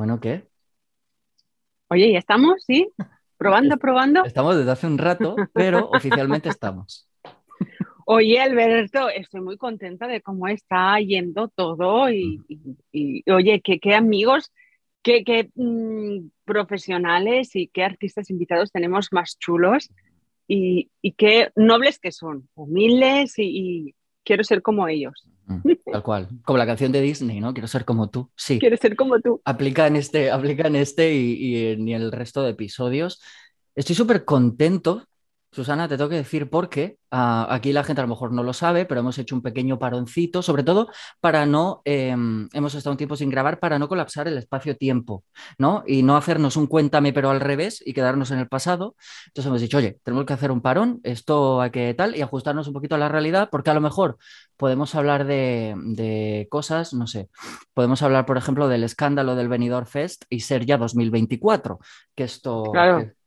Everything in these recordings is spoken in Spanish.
Bueno, ¿qué? Oye, ¿ya estamos? ¿Sí? ¿Probando, probando? Estamos desde hace un rato, pero oficialmente estamos. Oye, Alberto, estoy muy contenta de cómo está yendo todo y, oye, qué, amigos, qué, mm, profesionales y qué artistas invitados tenemos más chulos y, qué nobles que son, humildes y quiero ser como ellos. Tal cual. Como la canción de Disney, ¿no? Quiero ser como tú. Sí. Quiero ser como tú. Aplica en este, aplica en este y, y en el resto de episodios. Estoy súper contento Susana, te tengo que decir porque ah, aquí la gente a lo mejor no lo sabe, pero hemos hecho un pequeño paroncito, sobre todo para no, em, hemos estado un tiempo sin grabar para no colapsar el espacio-tiempo, ¿no? Y no hacernos un cuéntame pero al revés y quedarnos en el pasado. Entonces hemos dicho, oye, tenemos que hacer un parón, esto hay que tal, y ajustarnos un poquito a la realidad, porque a lo mejor podemos hablar de, cosas, no sé, podemos hablar, por ejemplo, del escándalo del Benidorm Fest y ser ya 2024, que esto... Claro que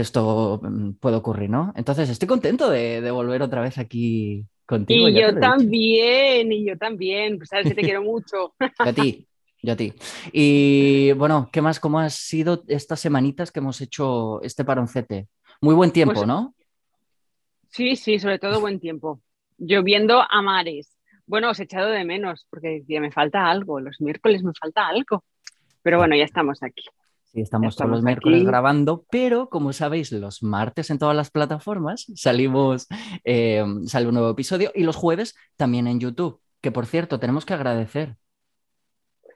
esto mm, puede ocurrir, ¿no? Entonces, estoy contento de, volver otra vez aquí contigo. Y yo también, y yo también, pues sabes que te quiero mucho. Yo a ti, yo a ti. Y bueno, ¿qué más? ¿Cómo han sido estas semanitas que hemos hecho este paroncete? Muy buen tiempo, pues ¿no? Sí, sí, sobre todo buen tiempo. Lloviendo a mares. Bueno, os he echado de menos porque decía, me falta algo, los miércoles me falta algo. Pero bueno, ya estamos aquí. Sí, estamos, todos los miércoles grabando, pero como sabéis, los martes en todas las plataformas salimos, eh, sale un nuevo episodio y los jueves también en YouTube, que por cierto, tenemos que agradecer.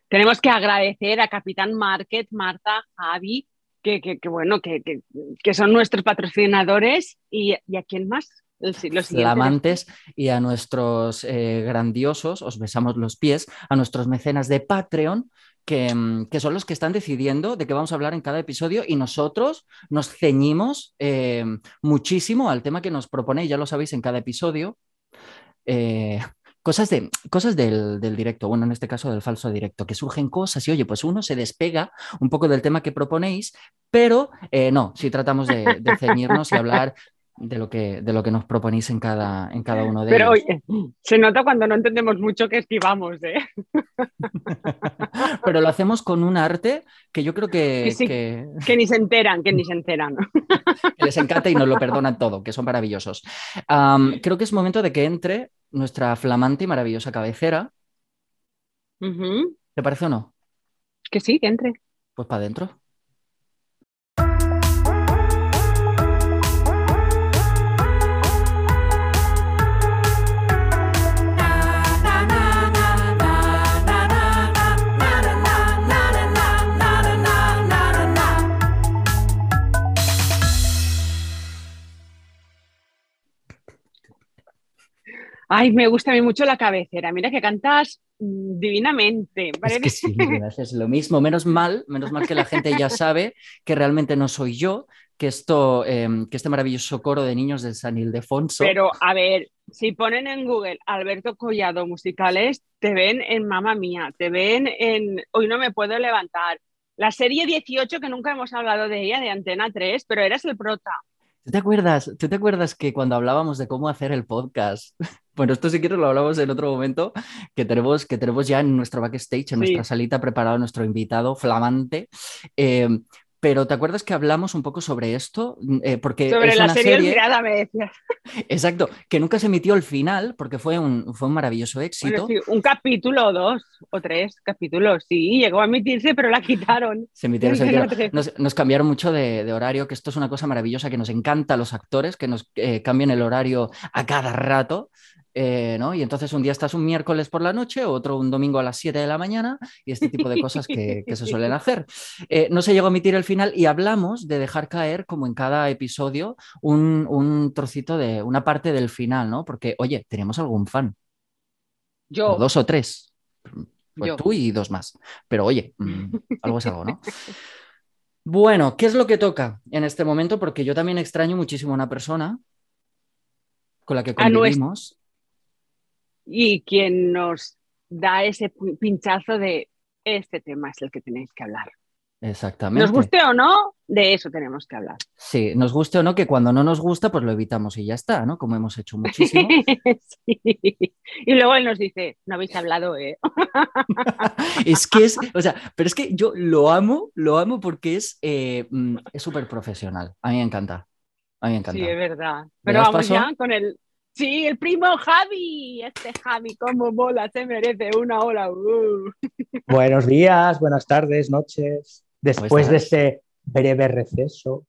Tenemos que agradecer a Capitán Market, Marta, Javi, que, bueno, que, son nuestros patrocinadores y, a quién más. Los flamantes y a nuestros eh, grandiosos, os besamos los pies, a nuestros mecenas de Patreon, Mm, que, son los que están decidiendo de qué vamos a hablar en cada episodio y nosotros nos ceñimos eh, muchísimo al tema que nos propone, ya lo sabéis, en cada episodio. Eh, cosas, de, cosas del, directo, bueno, en este caso del falso directo, que surgen cosas y oye, pues uno se despega un poco del tema que proponéis, pero eh, no, si tratamos de, de ceñirnos y hablar de lo que, de lo que nos proponéis en cada, en cada uno de Pero, ellos. Pero oye, se nota cuando no entendemos mucho que esquivamos, ¿eh? Pero lo hacemos con un arte que yo creo que... Que, ni se enteran, que ni se enteran. que les encanta y nos lo perdonan todo, que son maravillosos. creo que es momento de que entre nuestra flamante y maravillosa cabecera. ¿Te parece o no? Que sí, que entre. Pues para adentro. Ay, me gusta a mí mucho la cabecera. Mira que cantas mm, divinamente. Es que sí, es lo mismo. Menos mal, menos mal que la gente ya sabe que realmente no soy yo, que esto, em, que este maravilloso coro de niños del San Ildefonso. Pero a ver, si ponen en Google Alberto Collado musicales, te ven en Mamá Mía, te ven en Hoy no me puedo levantar. La serie 18 que nunca hemos hablado de ella, de Antena 3, pero eras el prota. ¿Tú te acuerdas, ¿tú te acuerdas que cuando hablábamos de cómo hacer el podcast, bueno, esto si quieres lo hablamos en otro momento, que tenemos, que tenemos ya en nuestro backstage, en nuestra salita preparado nuestro invitado flamante, eh, pero ¿te acuerdas que hablamos un poco sobre esto? Mm, eh, porque sobre la serie, Mirada, me decías. Exacto, que nunca se emitió el final porque fue un, fue un maravilloso éxito. un capítulo o dos o tres capítulos, sí, llegó a emitirse, pero la quitaron. Se emitieron, se Nos, cambiaron mucho de, horario, que esto es una cosa maravillosa que nos encanta a los actores, que nos eh, cambien el horario a cada rato. Eh, ¿no? Y entonces un día estás un miércoles por la noche, otro un domingo a las 7 de la mañana y este tipo de cosas que, se suelen hacer. Eh, no se llegó a emitir el final y hablamos de dejar caer, como en cada episodio, un, trocito de una parte del final, ¿no? Porque, oye, tenemos algún fan. Yo. dos o tres. Pues tú y dos más. Pero oye, mm, algo es algo, ¿no? Bueno, ¿qué es lo que toca en este momento? Porque yo también extraño muchísimo a una persona con la que convivimos y quien nos da ese pinchazo de este tema es el que tenéis que hablar. Exactamente. Nos guste o no, de eso tenemos que hablar. Sí, nos guste o no, que cuando no nos gusta, pues lo evitamos y ya está, ¿no? Como hemos hecho muchísimo. Sí. Y luego él nos dice, no habéis hablado, ¿eh? es que es, o sea, pero es que yo lo amo, lo amo porque es eh, mm, es súper profesional. A mí me encanta. A mí me encanta. Sí, es verdad. ¿Le Pero vamos paso? ya con el... Sí, el primo Javi. Este Javi, como mola, se merece una ola. Uh. Buenos días, buenas tardes, noches. Después de este breve receso,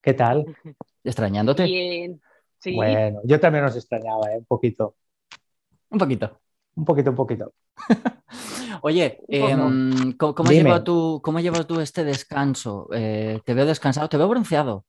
¿qué tal? Extrañándote. Bien. Sí. Bueno, yo también os extrañaba, ¿eh? un poquito, Un poquito. un poquito, un poquito. Oye, em, ¿cómo, cómo has llevado tú, cómo has llevado tú este descanso? Eh, te veo descansado, te veo bronceado.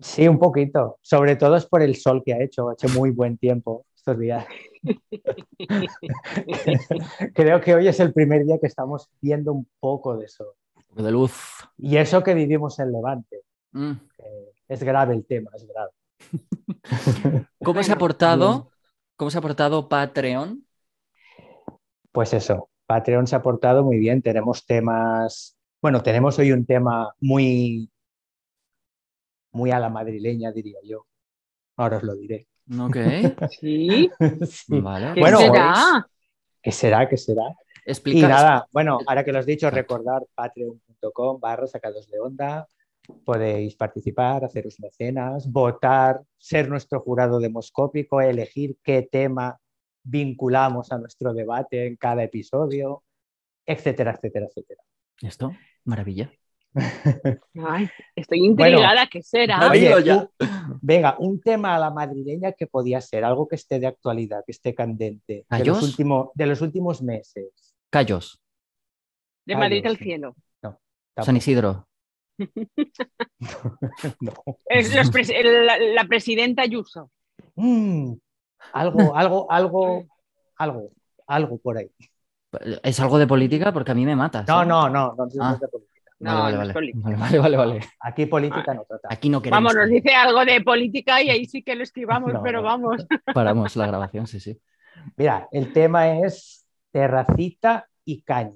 Sí, un poquito. Sobre todo es por el sol que ha hecho. Ha hecho muy buen tiempo estos días. Creo que hoy es el primer día que estamos viendo un poco de sol. Un poco de luz. Y eso que vivimos en Levante. Mm. que es grave el tema, es grave. ¿Cómo se ha portado? ¿Cómo se ha portado Patreon? Pues eso, Patreon se ha portado muy bien. Tenemos temas, bueno, tenemos hoy un tema muy, muy a la madrileña, diría yo. Ahora os lo diré. Ok. Sí. Sí. Vale. ¿Qué Bueno, será? ¿Qué será? ¿Qué será? Y Explica. nada, bueno, ahora que lo has dicho, recordar patreon.com barra sacados de onda. Podéis participar, haceros mecenas, votar, ser nuestro jurado demoscópico, elegir qué tema vinculamos a nuestro debate en cada episodio, etcétera, etcétera, etcétera. Esto, maravilla. Ay, estoy intrigada, ¿qué será? Oye, Oye, ya. un- venga, un tema a la madrileña que podía ser algo que esté de actualidad, que esté candente, de los, últimos, de los últimos meses. Callos. De Madrid al cielo. San Isidro. No. Es los pres- el- la, la presidenta Ayuso. Mm, algo, algo, algo, algo, algo por ahí. ¿Es algo de política? Porque a mí me matas. No, ¿eh? no, no, no, no Ah. es de política. Vale, No, vale, no es vale. política. Vale, vale, vale, vale. Aquí política no trata. Aquí no queremos. Vamos, nos dice algo de política y ahí sí que lo esquivamos, No, pero no. vamos. Paramos la grabación, sí, sí. Mira, el tema es terracita y caña.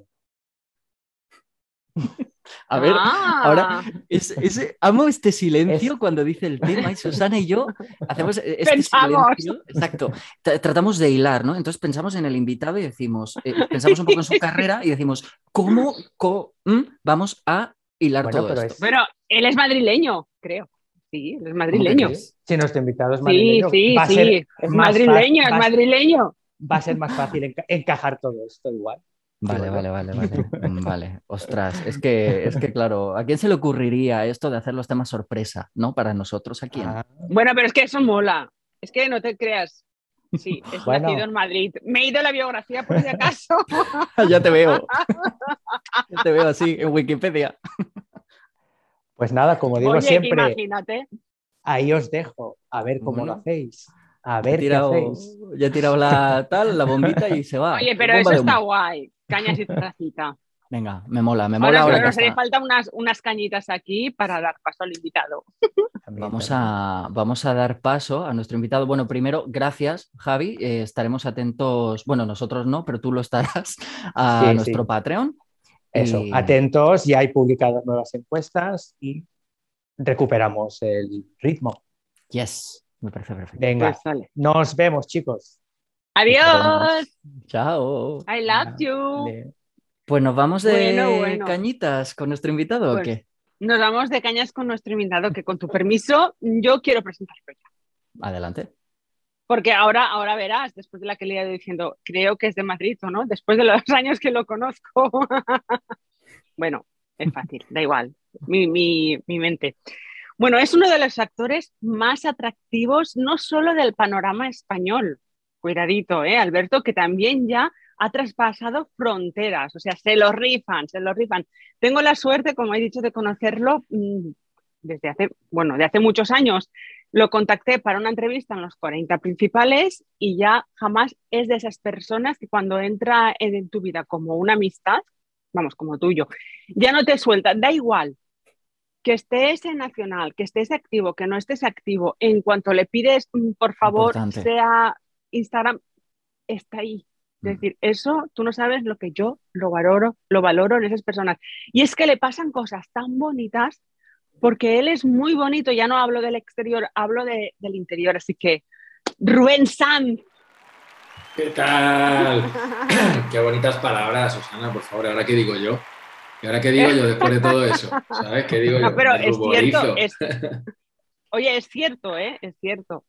A ver, Ah, ahora es, es- amo este silencio Es- cuando dice el tema y Susana y yo hacemos este Pensamos. silencio. Exacto. Tra- Tratamos de hilar, ¿no? Entonces pensamos en el invitado y decimos, eh, pensamos un poco en su carrera y decimos, ¿cómo, co- mm, vamos a hilar Bueno, todo pero esto? es- Pero él es madrileño, creo. Sí, él es madrileño. ¿Cómo que Sí, Si nuestro invitado es sí, madrileño, va, a sí. ser Es madrileño, fácil- es madrileño. va a ser más fácil enca- encajar todo esto igual. Vale, vale, vale, vale. Mm, Vale, ostras, es que, es que claro, ¿a quién se le ocurriría esto de hacer los temas sorpresa, ¿no? Para nosotros, ¿a quién? Ah, Bueno, pero es que eso mola. Es que no te creas. Sí, es Bueno. nacido en Madrid. Me he ido a la biografía por si acaso. ya te veo. Ya te veo así en Wikipedia. Pues nada, como digo Oye, siempre, imagínate. ahí os dejo, a ver cómo Bueno. lo hacéis. A Ya he ver qué tirado, hacéis. ya he tirado la tal, la bombita y se va. Oye, pero Bomba eso está guay. Cañas y terracita. Venga, me mola, me mola Ahora ahora que nos haría falta unas, unas cañitas aquí para dar paso al invitado. Vamos a, vamos a dar paso a nuestro invitado. Bueno, primero, gracias, Javi. Eh, estaremos atentos, bueno, nosotros no, pero tú lo estarás a Sí, nuestro sí. Patreon. Eso, Y- atentos, ya hay publicadas nuevas encuestas y recuperamos el ritmo. Yes, me parece perfecto. Venga, Pues sale. nos vemos, chicos. Adiós. Chao. I love you. Pues nos vamos de Bueno, bueno. cañitas con nuestro invitado, ¿o Pues, qué? Nos vamos de cañas con nuestro invitado, que con tu permiso, yo quiero presentarlo ya. Adelante. Porque ahora, ahora verás, después de la que le he ido diciendo, creo que es de Madrid, ¿o no? Después de los años que lo conozco. bueno, es fácil, da igual, mi, mi, mi mente. Bueno, es uno de los actores más atractivos, no solo del panorama español, cuidadito, ¿eh, Alberto? Que también ya ha traspasado fronteras, o sea, se lo rifan, se lo rifan. Tengo la suerte, como he dicho, de conocerlo mm, desde hace, bueno, de hace muchos años. Lo contacté para una entrevista en los 40 principales y ya jamás es de esas personas que cuando entra en tu vida como una amistad, vamos, como tuyo, ya no te suelta, da igual que estés en Nacional, que estés activo, que no estés activo, en cuanto le pides, mm, por favor, Importante. sea Instagram, está ahí. Es decir, eso tú no sabes lo que yo lo valoro, lo valoro en esas personas. Y es que le pasan cosas tan bonitas porque él es muy bonito, ya no hablo del exterior, hablo de, del interior. Así que, Rubén Sanz. ¿Qué tal? Qué bonitas palabras, Susana, por favor, ahora qué digo yo. ¿Y ahora qué digo yo después de todo eso? ¿Sabes? ¿Qué digo yo? pero es cierto. Es... Oye, es cierto, ¿eh? Es cierto.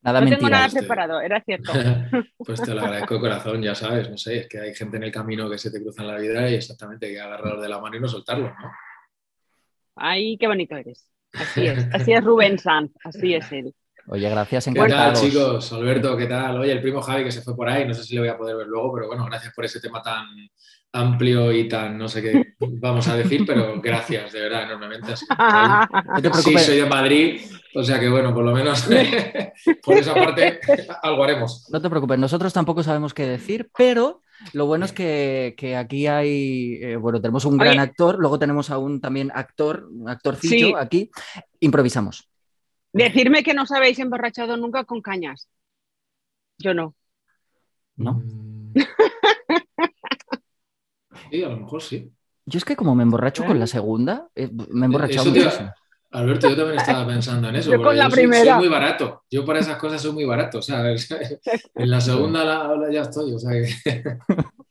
Nada no mentira. tengo nada preparado, era cierto. pues te lo agradezco de corazón, ya sabes, no sé, es que hay gente en el camino que se te cruza en la vida y exactamente hay que agarrarlos de la mano y no soltarlos, ¿no? Ay, qué bonito eres. Así es, así es Rubén Sanz, así es él. Oye, gracias, ¿Qué tal, chicos? Alberto, ¿qué tal? Oye, el primo Javi que se fue por ahí, no sé si le voy a poder ver luego, pero bueno, gracias por ese tema tan amplio y tan, no sé qué vamos a decir, pero gracias, de verdad, enormemente. Así, sí, soy de Madrid, o sea que bueno, por lo menos por esa parte algo haremos. No te preocupes, nosotros tampoco sabemos qué decir, pero lo bueno es que, que aquí hay, eh, bueno, tenemos un gran actor, luego tenemos a un también actor, un actorcillo sí. aquí, improvisamos. Decirme que no os habéis emborrachado nunca con cañas. Yo no. ¿No? Sí, a lo mejor sí. Yo es que como me emborracho ¿Eh? con la segunda, eh, me he emborrachado muchísimo. Alberto, yo también estaba pensando en eso. Yo con la yo primera. Soy, soy, muy barato. Yo para esas cosas soy muy barato. O sea, en la segunda la, la ya estoy. O sea que...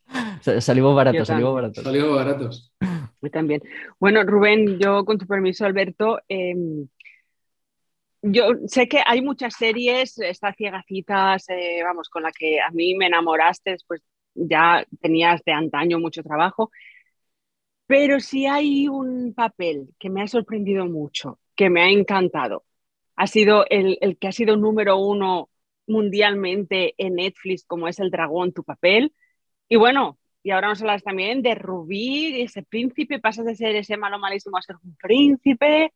salimos baratos, salimos baratos. Salimos baratos. Yo también. Bueno, Rubén, yo con tu permiso, Alberto, eh, yo sé que hay muchas series, estas ciegacitas, eh, vamos, con la que a mí me enamoraste, después ya tenías de antaño mucho trabajo, pero si hay un papel que me ha sorprendido mucho, que me ha encantado, ha sido el, el que ha sido número uno mundialmente en Netflix, como es El Dragón, tu papel. Y bueno, y ahora nos hablas también de Rubí, ese príncipe, pasas de ser ese malo malísimo a ser un príncipe,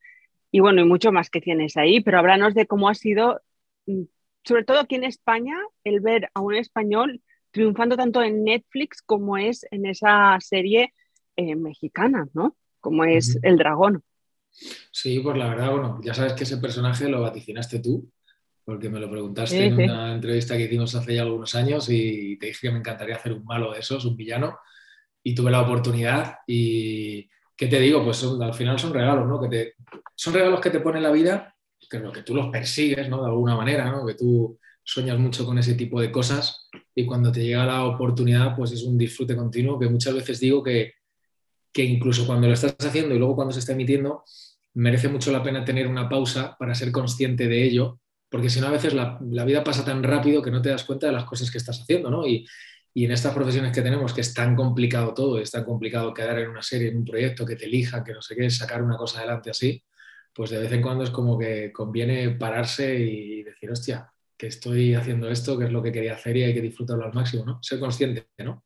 y bueno, y mucho más que tienes ahí, pero háblanos de cómo ha sido, mm, sobre todo aquí en España, el ver a un español triunfando tanto en Netflix como es en esa serie eh, mexicana, ¿no? Como es uh -huh. El Dragón. Sí, pues la verdad, bueno, ya sabes que ese personaje lo vaticinaste tú, porque me lo preguntaste sí, en sí. una entrevista que hicimos hace ya algunos años y te dije que me encantaría hacer un malo de esos, un villano, y tuve la oportunidad y ¿qué te digo? Pues al final son regalos, ¿no? Que te, son regalos que te pone la vida, que, que tú los persigues, ¿no? De alguna manera, ¿no? Que tú sueñas mucho con ese tipo de cosas y cuando te llega la oportunidad, pues es un disfrute continuo que muchas veces digo que, que incluso cuando lo estás haciendo y luego cuando se está emitiendo, merece mucho la pena tener una pausa para ser consciente de ello, porque si no a veces la, la, vida pasa tan rápido que no te das cuenta de las cosas que estás haciendo, ¿no? Y en estas profesiones que tenemos, que es tan complicado todo, es tan complicado quedar en una serie, en un proyecto, que te elijan, que no sé qué, sacar una cosa adelante así, pues de vez en cuando es como que conviene pararse y decir, hostia, que estoy haciendo esto, que es lo que quería hacer y hay que disfrutarlo al máximo, ¿no? Ser consciente, ¿no?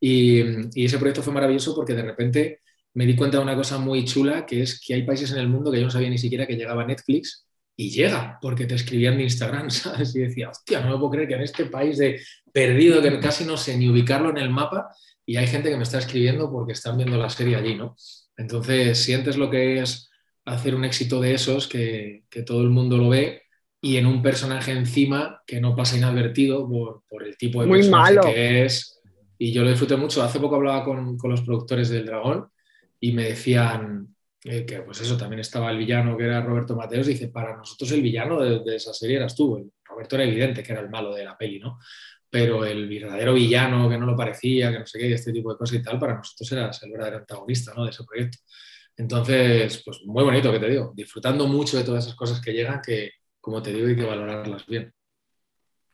Y, y, ese proyecto fue maravilloso porque de repente me di cuenta de una cosa muy chula, que es que hay países en el mundo que yo no sabía ni siquiera que llegaba Netflix y llega, porque te escribían de Instagram, ¿sabes? Y decía, hostia, no me puedo creer que en este país de perdido, que casi no sé ni ubicarlo en el mapa, y hay gente que me está escribiendo porque están viendo la serie allí, ¿no? Entonces sientes lo que es hacer un éxito de esos, que, que todo el mundo lo ve, y en un personaje encima que no pasa inadvertido por, por el tipo de Muy personaje malo. que es. Y yo lo disfruté mucho. Hace poco hablaba con, con los productores del Dragón y me decían eh, que, pues eso, también estaba el villano que era Roberto Mateos. Dice, para nosotros el villano de, esa serie eras tú. Roberto era evidente que era el malo de la peli, ¿no? Pero el verdadero villano que no lo parecía, que no sé qué, este tipo de cosas y tal, para nosotros eras el verdadero antagonista ¿no? de ese proyecto. Entonces, pues muy bonito que te digo, disfrutando mucho de todas esas cosas que llegan que, como te digo, hay que valorarlas bien.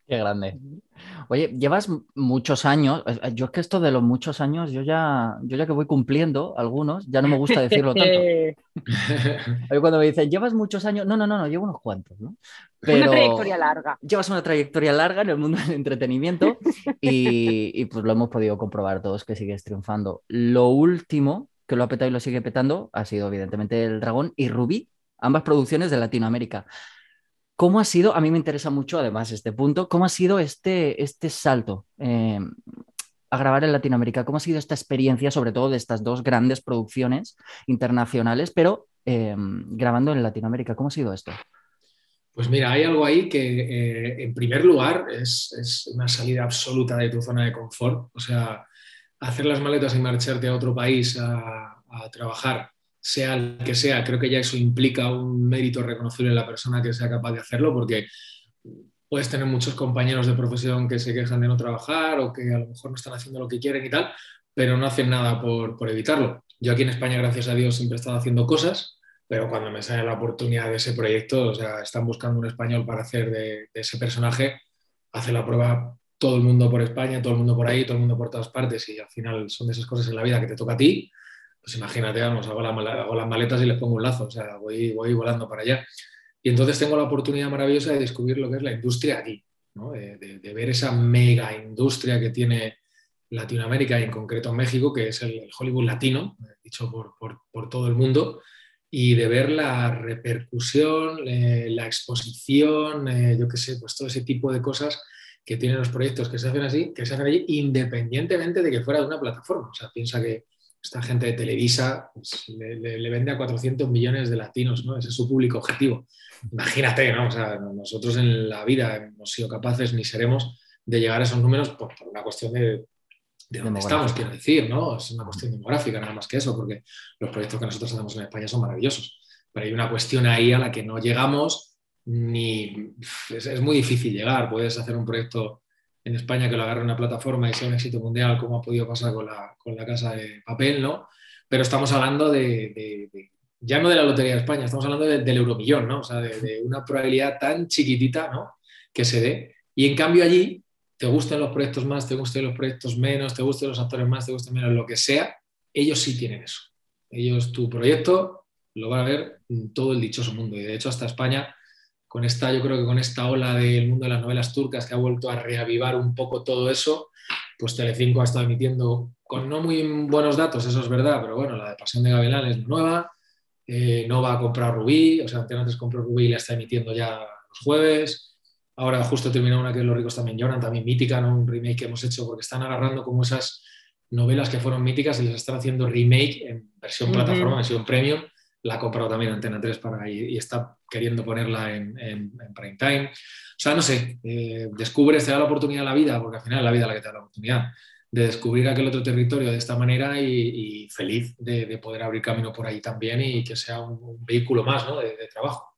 Qué grande. Oye, llevas muchos años, eh, yo es que esto de los muchos años, yo ya, yo ya que voy cumpliendo algunos, ya no me gusta decirlo tanto. Oye, cuando me dicen, llevas muchos años, no, no, no, no, llevo unos cuantos, ¿no? Pero una trayectoria larga. Llevas una trayectoria larga en el mundo del entretenimiento y, y pues lo hemos podido comprobar todos que sigues triunfando. Lo último que lo ha petado y lo sigue petando ha sido evidentemente El Dragón y Rubí, ambas producciones de Latinoamérica. ¿Cómo ha sido, a mí me interesa mucho además este punto, cómo ha sido este, este salto eh, a grabar en Latinoamérica? ¿Cómo ha sido esta experiencia, sobre todo de estas dos grandes producciones internacionales, pero eh, grabando en Latinoamérica? ¿Cómo ha sido esto? Pues mira, hay algo ahí que, eh, en primer lugar, es, una salida absoluta de tu zona de confort. O sea, hacer las maletas y marcharte a otro país a, trabajar, sea el que sea, creo que ya eso implica un mérito reconocible en la persona que sea capaz de hacerlo, porque puedes tener muchos compañeros de profesión que se quejan de no trabajar o que a lo mejor no están haciendo lo que quieren y tal, pero no hacen nada por, por evitarlo. Yo aquí en España, gracias a Dios, siempre he estado haciendo cosas pero cuando me sale la oportunidad de ese proyecto, o sea, están buscando un español para hacer de, ese personaje, hace la prueba todo el mundo por España, todo el mundo por ahí, todo el mundo por todas partes, y al final son de esas cosas en la vida que te toca a ti, pues imagínate, vamos, hago, las maletas y les pongo un lazo, o sea, voy, voy volando para allá. Y entonces tengo la oportunidad maravillosa de descubrir lo que es la industria aquí, ¿no? de, ver esa mega industria que tiene Latinoamérica y en concreto México, que es el, Hollywood latino, dicho por, por, por todo el mundo, y de ver la repercusión, eh, la exposición, eh, yo qué sé, pues todo ese tipo de cosas que tienen los proyectos que se hacen así, que se hacen allí, independientemente de que fuera de una plataforma. O sea, piensa que esta gente de Televisa pues, le, vende a 400 millones de latinos, ¿no? Ese es su público objetivo. Imagínate, ¿no? O sea, nosotros en la vida hemos sido capaces ni seremos de llegar a esos números por una cuestión de de dónde estamos, quiero decir, ¿no? Es una cuestión demográfica, nada más que eso, porque los proyectos que nosotros hacemos en España son maravillosos. Pero hay una cuestión ahí a la que no llegamos ni. Es, muy difícil llegar. Puedes hacer un proyecto en España que lo agarre una plataforma y sea un éxito mundial, como ha podido pasar con la, con la casa de papel, ¿no? Pero estamos hablando de, ya no de la Lotería de España, estamos hablando del euromillón, ¿no? O sea, de, una probabilidad tan chiquitita, ¿no? Que se dé. Y en cambio allí te gusten los proyectos más, te gusten los proyectos menos, te gusten los actores más, te gusten menos, lo que sea, ellos sí tienen eso. Ellos, tu proyecto lo van a ver todo el dichoso mundo. Y de hecho, hasta España, con esta, yo creo que con esta ola del mundo de las novelas turcas que ha vuelto a reavivar un poco todo eso, pues Telecinco ha estado emitiendo con no muy buenos datos, eso es verdad, pero bueno, la de Pasión de Gavilán es nueva, eh, no va a comprar Rubí, o sea, antes compró Rubí y la está emitiendo ya los jueves. Ahora justo terminó una que Los ricos también lloran, también mítica, ¿no? un remake que hemos hecho porque están agarrando como esas novelas que fueron míticas y les están haciendo remake en versión plataforma, versión premium. La ha comprado también Antena 3 para, y, está queriendo ponerla en, prime time. O sea, no sé, eh, descubres, te da la oportunidad la vida, porque al final es la vida la que te da la oportunidad de descubrir aquel otro territorio de esta manera y, feliz de, poder abrir camino por ahí también y que sea un, vehículo más ¿no? de trabajo.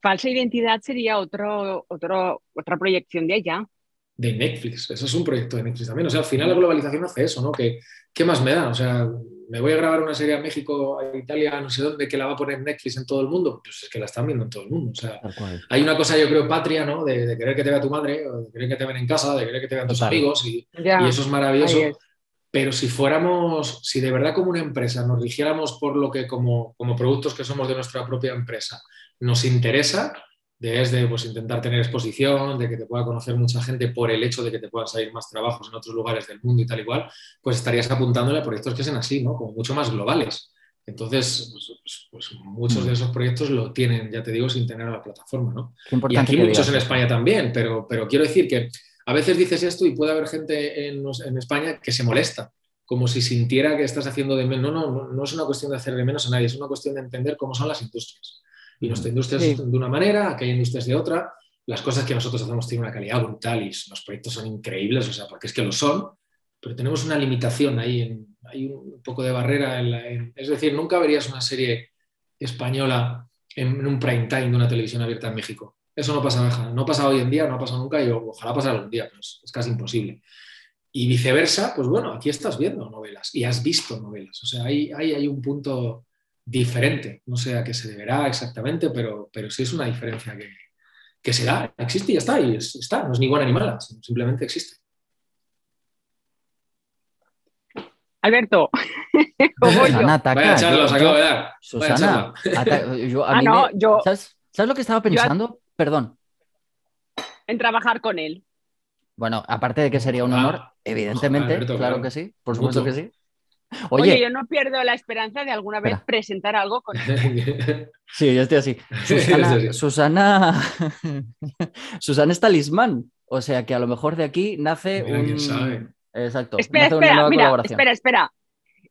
Falsa Identidad sería otro, otro, otra proyección de allá. De Netflix, eso es un proyecto de Netflix también. O sea, al final la globalización hace eso, ¿no? ¿Qué, qué más me da? O sea, me voy a grabar una serie a México, a Italia, no sé dónde, que la va a poner Netflix en todo el mundo. Pues es que la están viendo en todo el mundo. O sea, hay una cosa, yo creo, patria, ¿no? De, querer que te vea tu madre, o de querer que te vean en casa, de querer que te vean tus amigos, y, y, eso es maravilloso. Pero si fuéramos, si de verdad como una empresa nos rigiéramos por lo que como, como productos que somos de nuestra propia empresa, nos interesa desde pues, intentar tener exposición, de que te pueda conocer mucha gente por el hecho de que te puedan salir más trabajos en otros lugares del mundo y tal y cual, pues estarías apuntándole a proyectos que sean así, ¿no? Como mucho más globales. Entonces, pues, pues, pues muchos de mm. esos proyectos lo tienen, ya te digo, sin tener la plataforma, ¿no? Y aquí muchos en España también, pero, pero quiero decir que a veces dices esto y puede haber gente en, en España que se molesta, como si sintiera que estás haciendo de menos. No, no, no es una cuestión de hacer de menos a nadie, es una cuestión de entender cómo son las industrias. Y nuestra industria es de una manera, aquella industria es de otra. Las cosas que nosotros hacemos tienen una calidad brutal y los proyectos son increíbles, o sea, porque es que lo son, pero tenemos una limitación ahí, hay un poco de barrera. En es decir, nunca verías una serie española en, un prime time de una televisión abierta en México. Eso no pasa, no pasa hoy en día, no ha pasado nunca y ojalá pasara algún día, pero es, casi imposible. Y viceversa, pues bueno, aquí estás viendo novelas y has visto novelas. O sea, ahí hay un punto diferente. No sé a qué se deberá exactamente, pero, pero sí es una diferencia que, que se da, existe y ya está, y está, no es ni buena ni mala, simplemente existe. Alberto, Susana, Vaya charla, os acabo de dar. Susana, ah, no, yo, ¿sabes, lo que estaba pensando? Perdón. En trabajar con él. Bueno, aparte de que sería un honor, evidentemente, claro, que sí, por supuesto que sí. Oye, yo no pierdo la esperanza de alguna vez presentar algo con Sí, yo estoy así. Susana, Susana, Susana es talismán. O sea que a lo mejor de aquí nace un. Sabe. Exacto. Espera, espera, mira, espera, espera.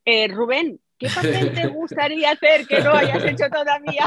Eh, Rubén, ¿Qué papel te gustaría hacer que no hayas hecho todavía?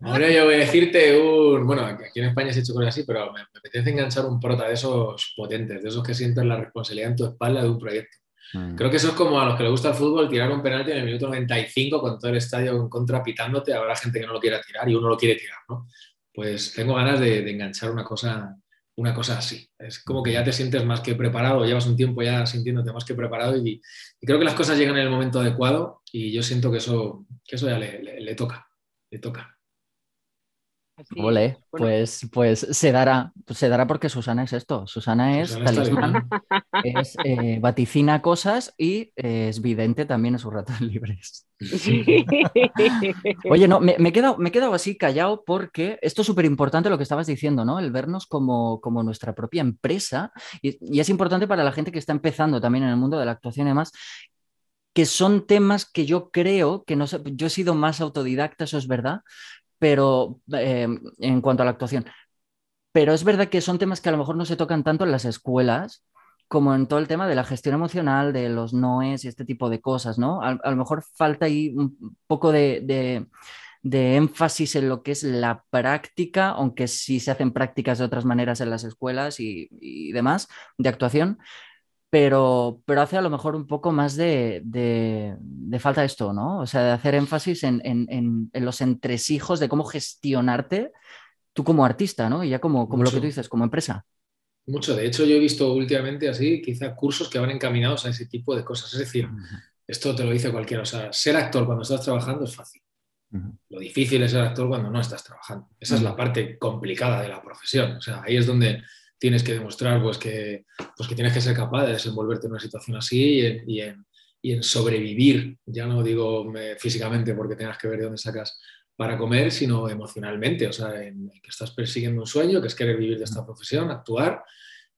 Ahora yo voy a decirte un. Bueno, aquí en España se ha hecho cosas así, pero me, apetece enganchar un prota de esos potentes, de esos que sienten la responsabilidad en tu espalda de un proyecto. Mm. Creo que eso es como a los que les gusta el fútbol, tirar un penalti en el minuto 95 con todo el estadio en contra pitándote. Habrá gente que no lo quiera tirar y uno lo quiere tirar, ¿no? Pues tengo ganas de enganchar una cosa una cosa así. Es como que ya te sientes más que preparado, llevas un tiempo ya sintiéndote más que preparado y, creo que las cosas llegan en el momento adecuado y yo siento que eso, que eso ya le toca, le toca. Vale, pues, pues se dará, pues se dará porque Susana es esto. Susana es talismán, es, eh, vaticina cosas y es vidente también en sus ratos libres. Oye, no, me, he quedado, me he quedado así callado porque esto es súper importante lo que estabas diciendo, ¿no? El vernos como, como nuestra propia empresa y, y, es importante para la gente que está empezando también en el mundo de la actuación y demás, que son temas que yo creo que no sé, yo he sido más autodidacta, eso es verdad, pero em, en cuanto a la actuación. Pero es verdad que son temas que a lo mejor no se tocan tanto en las escuelas como en todo el tema de la gestión emocional, de los noes y este tipo de cosas, ¿no? A, lo mejor falta ahí un poco de, énfasis en lo que es la práctica, aunque sí se hacen prácticas de otras maneras en las escuelas y, y demás, de actuación, pero, pero hace a lo mejor un poco más de, de, falta esto, ¿no? O sea, de hacer énfasis en, en, en, los entresijos de cómo gestionarte tú como artista, ¿no? Y ya como, como lo que tú dices, como empresa. Mucho. De hecho, yo he visto últimamente así, quizá cursos que van encaminados a ese tipo de cosas. Es decir, esto te lo dice cualquiera. O sea, ser actor cuando estás trabajando es fácil. Lo difícil es ser actor cuando no estás trabajando. Esa es la parte complicada de la profesión. O sea, ahí es donde tienes que demostrar pues, que, pues, que tienes que ser capaz de desenvolverte en una situación así y en, y en, sobrevivir. Ya no digo físicamente porque tengas que ver de dónde sacas para comer, sino emocionalmente, o sea, en, que estás persiguiendo un sueño, que es querer vivir de esta profesión, actuar,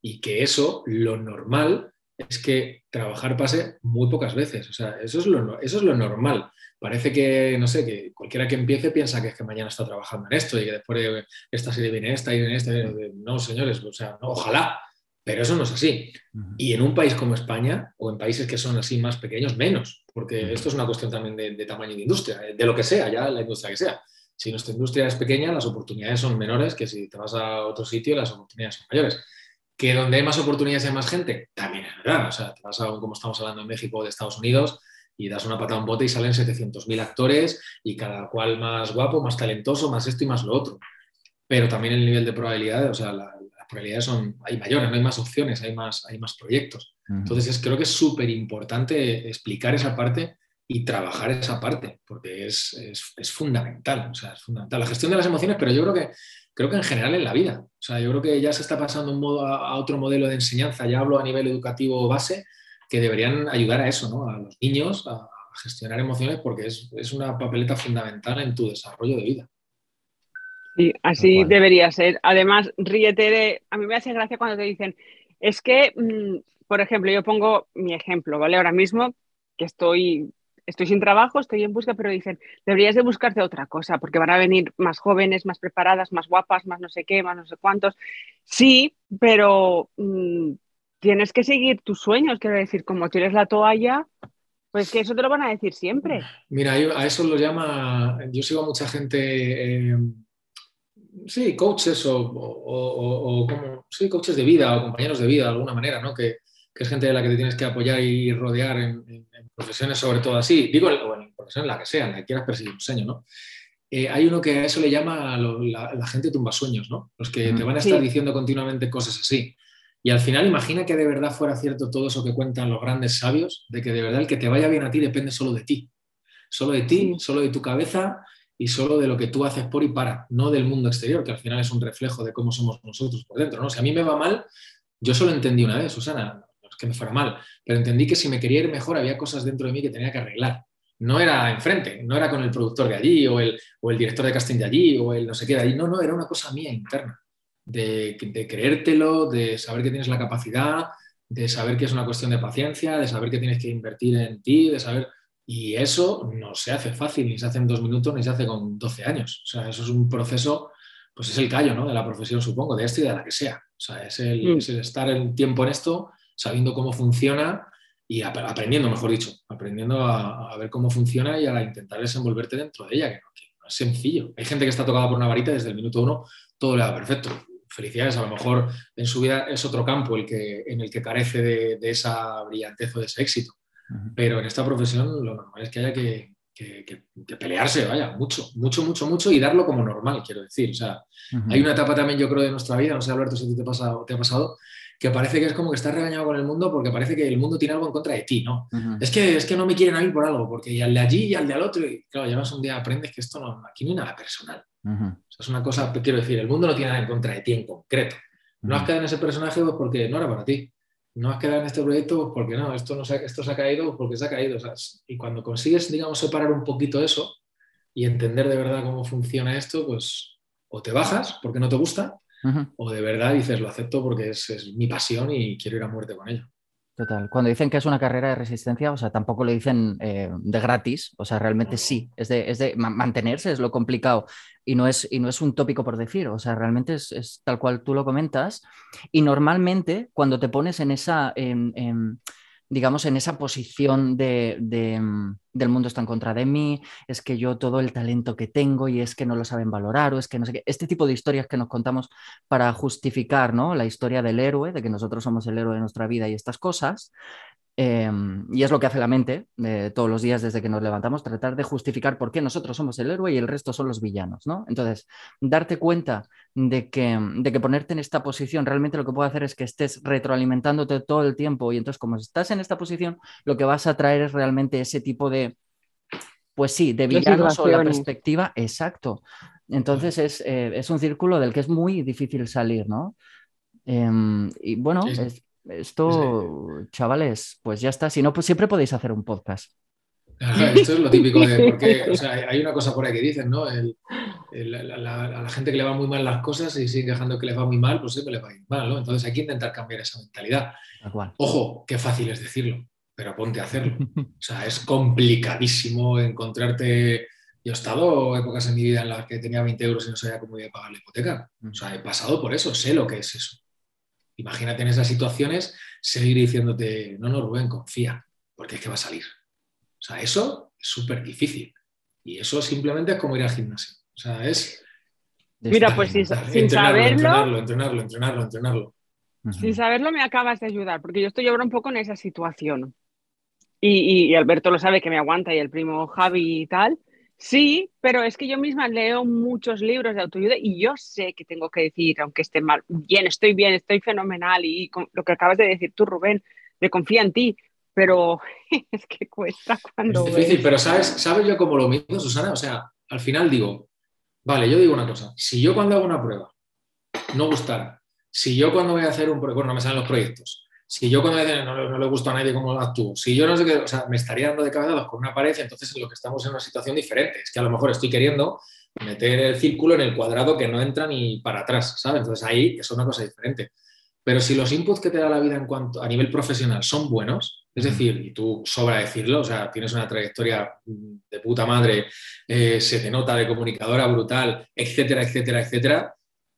y que eso, lo normal, es que trabajar pase muy pocas veces. O sea, eso es lo, eso es lo normal parece que, no sé, que cualquiera que empiece piensa que es que mañana está trabajando en esto y que después de esta serie viene esta y viene esta. No, señores, o sea, ojalá, pero eso no es así. Y en un país como España o en países que son así más pequeños, menos, porque esto es una cuestión también de, tamaño de industria, de lo que sea, ya la industria que sea. Si nuestra industria es pequeña, las oportunidades son menores que si te vas a otro sitio, las oportunidades son mayores. Que donde hay más oportunidades hay más gente, también es verdad. O sea, te vas a, como estamos hablando en México o de Estados Unidos, y das una patada a un bote y salen 700.000 actores y cada cual más guapo, más talentoso, más esto y más lo otro. Pero también el nivel de probabilidades, o sea, las probabilidades son, hay mayores, no hay más opciones, hay más, hay más proyectos. Entonces creo que es súper importante explicar esa parte y trabajar esa parte, porque es, es, es, fundamental, o sea, es fundamental. La gestión de las emociones, pero yo creo que, creo que en general en la vida. O sea, yo creo que ya se está pasando un modo a, otro modelo de enseñanza, ya hablo a nivel educativo base, que deberían ayudar a eso, ¿no? a los niños a, gestionar emociones porque es, una papeleta fundamental en tu desarrollo de vida. Sí, así debería ser. Además, ríete de... A mí me hace gracia cuando te dicen, es que, mm, por ejemplo, yo pongo mi ejemplo, ¿vale? Ahora mismo que estoy, estoy sin trabajo, estoy en busca, pero dicen, deberías de buscarte otra cosa, porque van a venir más jóvenes, más preparadas, más guapas, más no sé qué, más no sé cuántos. Sí, pero mm, tienes que seguir tus sueños, quiero decir, como tienes la toalla, pues que eso te lo van a decir siempre. Mira, a eso lo llama, yo sigo a mucha gente, eh, sí, coaches o, como, sí, coaches de vida o compañeros de vida de alguna manera, ¿no? Que, es gente de la que te tienes que apoyar y rodear en, profesiones sobre todo así, digo, o en profesión la que sea, en la que quieras perseguir un sueño, ¿no? Eh, hay uno que a eso le llama la, la, gente tumbasueños, ¿no? Los que te van a estar diciendo continuamente cosas así. Y al final imagina que de verdad fuera cierto todo eso que cuentan los grandes sabios, de que de verdad el que te vaya bien a ti depende solo de ti. Solo de ti, solo de tu cabeza y solo de lo que tú haces por y para, no del mundo exterior, que al final es un reflejo de cómo somos nosotros por dentro. ¿no? Si a mí me va mal, yo solo entendí una vez, Susana, que me fuera mal, pero entendí que si me quería ir mejor había cosas dentro de mí que tenía que arreglar. No era enfrente, no era con el productor de allí o el, o el director de casting de allí o el no sé qué de allí, no, no, era una cosa mía interna de, creértelo, de saber que tienes la capacidad, de saber que es una cuestión de paciencia, de saber que tienes que invertir en ti, de saber... Y eso no se hace fácil, ni se hace en dos minutos, ni se hace con 12 años. O sea, eso es un proceso, pues es el callo ¿no? de la profesión, supongo, de esto y de la que sea. O sea, es el, mm. estar el tiempo en esto, sabiendo cómo funciona y aprendiendo, mejor dicho, aprendiendo a, ver cómo funciona y a intentar desenvolverte dentro de ella, que no, es sencillo. Hay gente que está tocada por una varita desde el minuto uno, todo le va perfecto. Felicidades, a lo mejor en su vida es otro campo el que, en el que carece de, esa brillantez o de ese éxito. Pero en esta profesión lo normal es que haya que, pelearse, vaya, mucho, mucho, mucho, mucho y darlo como normal, quiero decir. O sea, hay una etapa también, yo creo, de nuestra vida, no sé, Alberto, si te, pasa, te ha pasado, que parece que es como que estás regañado con el mundo porque parece que el mundo tiene algo en contra de ti, ¿no? es, que, es que no me quieren a mí por algo, porque y al de allí y al de al otro, y claro, llevas un día, aprendes que esto no, aquí no hay nada personal. es una cosa, quiero decir, el mundo no tiene nada en contra de ti en concreto. No has quedado en ese personaje pues, porque no era para ti. No has quedado en este proyecto pues, porque no, esto, no se, esto se ha caído pues, porque se ha caído. y cuando consigues, digamos, separar un poquito eso y entender de verdad cómo funciona esto, pues o te bajas porque no te gusta, o de verdad dices, lo acepto porque es, mi pasión y quiero ir a muerte con ello. Total. Cuando dicen que es una carrera de resistencia, o sea, tampoco lo dicen eh, de gratis, o sea, realmente sí, es de, es de, mantenerse, es lo complicado y no es, y no es un tópico por decir, o sea, realmente es, tal cual tú lo comentas y normalmente cuando te pones en esa, digamos, en esa posición de, mm, del mundo está en contra de mí, es que yo todo el talento que tengo y es que no lo saben valorar o es que no sé qué. Este tipo de historias que nos contamos para justificar ¿no? la historia del héroe, de que nosotros somos el héroe de nuestra vida y estas cosas, Em, y es lo que hace la mente eh, todos los días desde que nos levantamos, tratar de justificar por qué nosotros somos el héroe y el resto son los villanos, ¿no? Entonces, darte cuenta de que, de que ponerte en esta posición realmente lo que puede hacer es que estés retroalimentándote todo el tiempo y entonces como estás en esta posición, lo que vas a traer es realmente ese tipo de, pues sí, de villanos o la perspectiva, exacto. Entonces es, eh, es, un círculo del que es muy difícil salir, ¿no? Em, y bueno, es, esto, chavales, pues ya está. Si no, pues siempre podéis hacer un podcast. esto es lo típico de porque o sea, hay una cosa por ahí que dicen, ¿no? a la gente que le va muy mal las cosas y sigue dejando que le va muy mal, pues siempre le va a ir mal, ¿no? Entonces hay que intentar cambiar esa mentalidad. Ojo, qué fácil es decirlo, pero ponte a hacerlo. O sea, es complicadísimo encontrarte. Yo he estado épocas en mi vida en las que tenía 20 euros y no sabía cómo iba a pagar la hipoteca. O sea, he pasado por eso, sé lo que es eso. Imagínate en esas situaciones seguir diciéndote, no, no, Rubén, confía, porque es que va a salir. O sea, eso es súper difícil. Y eso simplemente es como ir al gimnasio. O sea, es... Mira, pues sin, saberlo... Entrenarlo, entrenarlo, entrenarlo, entrenarlo. Sin saberlo me acabas de ayudar, porque yo estoy ahora un poco en esa situación. Y, y, Alberto lo sabe que me aguanta y el primo Javi y tal. Sí, pero es que yo misma leo muchos libros de autoayuda y yo sé que tengo que decir, aunque esté mal, bien, estoy bien, estoy fenomenal y lo que acabas de decir tú, Rubén, me confía en ti, pero es que cuesta cuando... Es difícil, pero ¿sabes, ¿sabes yo como lo mismo, Susana? O sea, al final digo, vale, yo digo una cosa, si yo cuando hago una prueba no gustara, si yo cuando voy a hacer un, bueno, no me salen los proyectos, si yo cuando no, no, le gusta a nadie cómo actúo, si yo no sé qué, o sea, me estaría dando de cabeza con una pared, entonces lo que estamos en una situación diferente. Es que a lo mejor estoy queriendo meter el círculo en el cuadrado que no entra ni para atrás, ¿sabes? Entonces ahí es una cosa diferente. Pero si los inputs que te da la vida en cuanto a nivel profesional son buenos, es decir, y tú sobra decirlo, o sea, tienes una trayectoria de puta madre, eh, se te nota de comunicadora brutal, etcétera, etcétera, etcétera,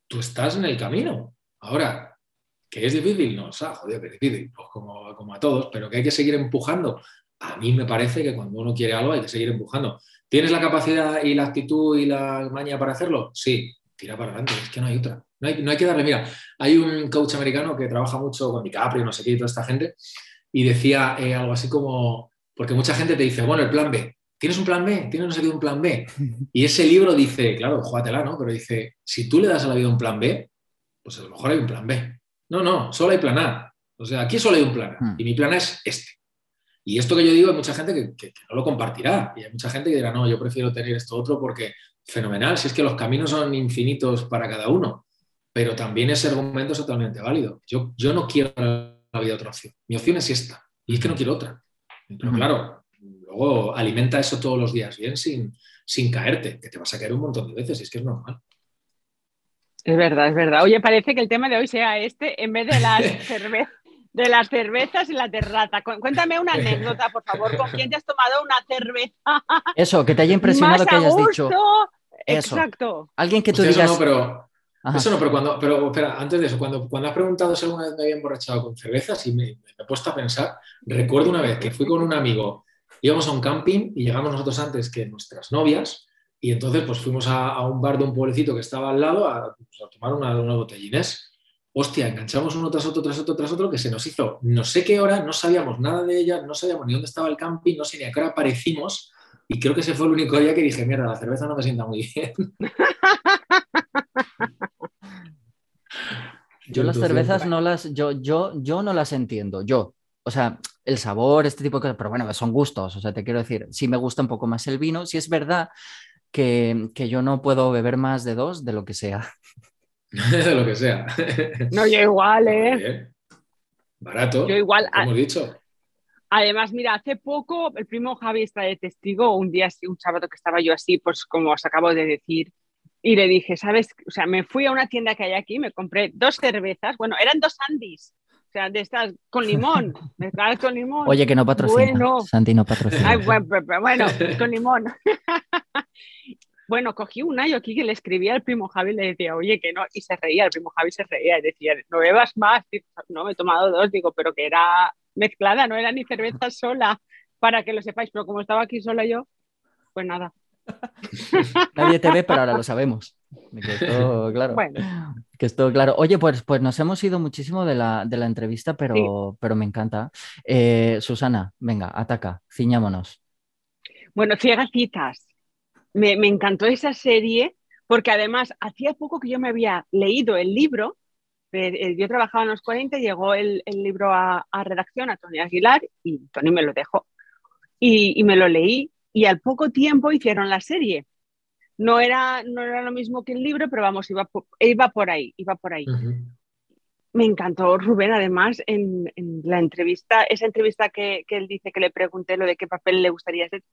tú estás en el camino. Ahora, ¿Que es difícil? No, o sea, joder, que es difícil, pues como, como a todos, pero que hay que seguir empujando. A mí me parece que cuando uno quiere algo hay que seguir empujando. ¿Tienes la capacidad y la actitud y la maña para hacerlo? Sí, tira para adelante, es que no hay otra. No hay, no hay que darle, mira, hay un coach americano que trabaja mucho con DiCaprio, no sé qué, y toda esta gente, y decía eh, algo así como, porque mucha gente te dice, bueno, el plan B, ¿tienes un plan B? ¿Tienes no sé qué un plan B? Y ese libro dice, claro, júgatela, ¿no? Pero dice, si tú le das a la vida un plan B, pues a lo mejor hay un plan B. No, no, solo hay plan A. O sea, aquí solo hay un plan A. Hmm. Y mi plan A es este. Y esto que yo digo, hay mucha gente que, no lo compartirá. Y hay mucha gente que dirá, no, yo prefiero tener esto otro porque fenomenal, si es que los caminos son infinitos para cada uno. Pero también ese argumento es totalmente válido. Yo, yo no quiero la vida otra opción. Mi opción es esta. Y es que no quiero otra. Pero hmm. claro, luego alimenta eso todos los días bien sin, sin caerte, que te vas a caer un montón de veces y es que es normal. Es verdad, es verdad. Oye, parece que el tema de hoy sea este en vez de las, de las cervezas y la terraza. Cuéntame una anécdota, por favor, con quién te has tomado una cerveza. Eso, que te haya impresionado que hayas dicho. Eso. Exacto. Alguien que tú digas. Eso no, pero, eso no, pero cuando, pero espera, antes de eso, cuando, cuando has preguntado si alguna vez me había emborrachado con cervezas y me, me he puesto a pensar, recuerdo una vez que fui con un amigo íbamos a un camping y llegamos nosotros antes que nuestras novias y entonces pues fuimos a, un bar de un pueblecito que estaba al lado a, pues, tomar una, una botellines. Hostia, enganchamos uno tras otro, tras otro, tras otro, que se nos hizo no sé qué hora, no sabíamos nada de ella, no sabíamos ni dónde estaba el camping, no sé ni a qué hora aparecimos. Y creo que ese fue el único día que dije, mierda, la cerveza no me sienta muy bien. Yo las cervezas no las, yo, yo, yo no las entiendo, yo. O sea, el sabor, este tipo de cosas, pero bueno, son gustos. O sea, te quiero decir, sí me gusta un poco más el vino. Si es verdad que, yo no puedo beber más de dos de lo que sea. de lo que sea. no, yo igual, ¿eh? Barato. Yo igual. Hemos dicho. Además, mira, hace poco el primo Javi está de testigo, un día así, un sábado que estaba yo así, pues como os acabo de decir, y le dije, ¿sabes? O sea, me fui a una tienda que hay aquí, me compré dos cervezas, bueno, eran dos Andis, o sea, de estas con limón, mezcladas con limón. Oye, que no patrocina. Bueno. Santi no patrocina. bueno, bueno, con limón. bueno, cogí una yo aquí que le escribía al primo Javi y le decía, oye, que no, y se reía, el primo Javi se reía y decía, no bebas más, no, me he tomado dos, digo, pero que era mezclada, no era ni cerveza sola, para que lo sepáis, pero como estaba aquí sola yo, pues nada. Nadie te ve, pero ahora lo sabemos. Que esto, claro. Que esto, claro. Oye, pues, pues nos hemos ido muchísimo de la, entrevista, pero, pero me encanta. Eh, Susana, venga, ataca, ciñámonos. Bueno, Ciegacitas. Me, me encantó esa serie porque además hacía poco que yo me había leído el libro. Eh, eh, yo trabajaba en los 40, llegó el, libro a, redacción a Tony Aguilar y Tony me lo dejó. y me lo leí y al poco tiempo hicieron la serie. No era, no era lo mismo que el libro, pero vamos, iba, iba por ahí, iba por ahí. Me encantó Rubén, además, en, la entrevista, esa entrevista que, él dice que le pregunté lo de qué papel le gustaría hacer,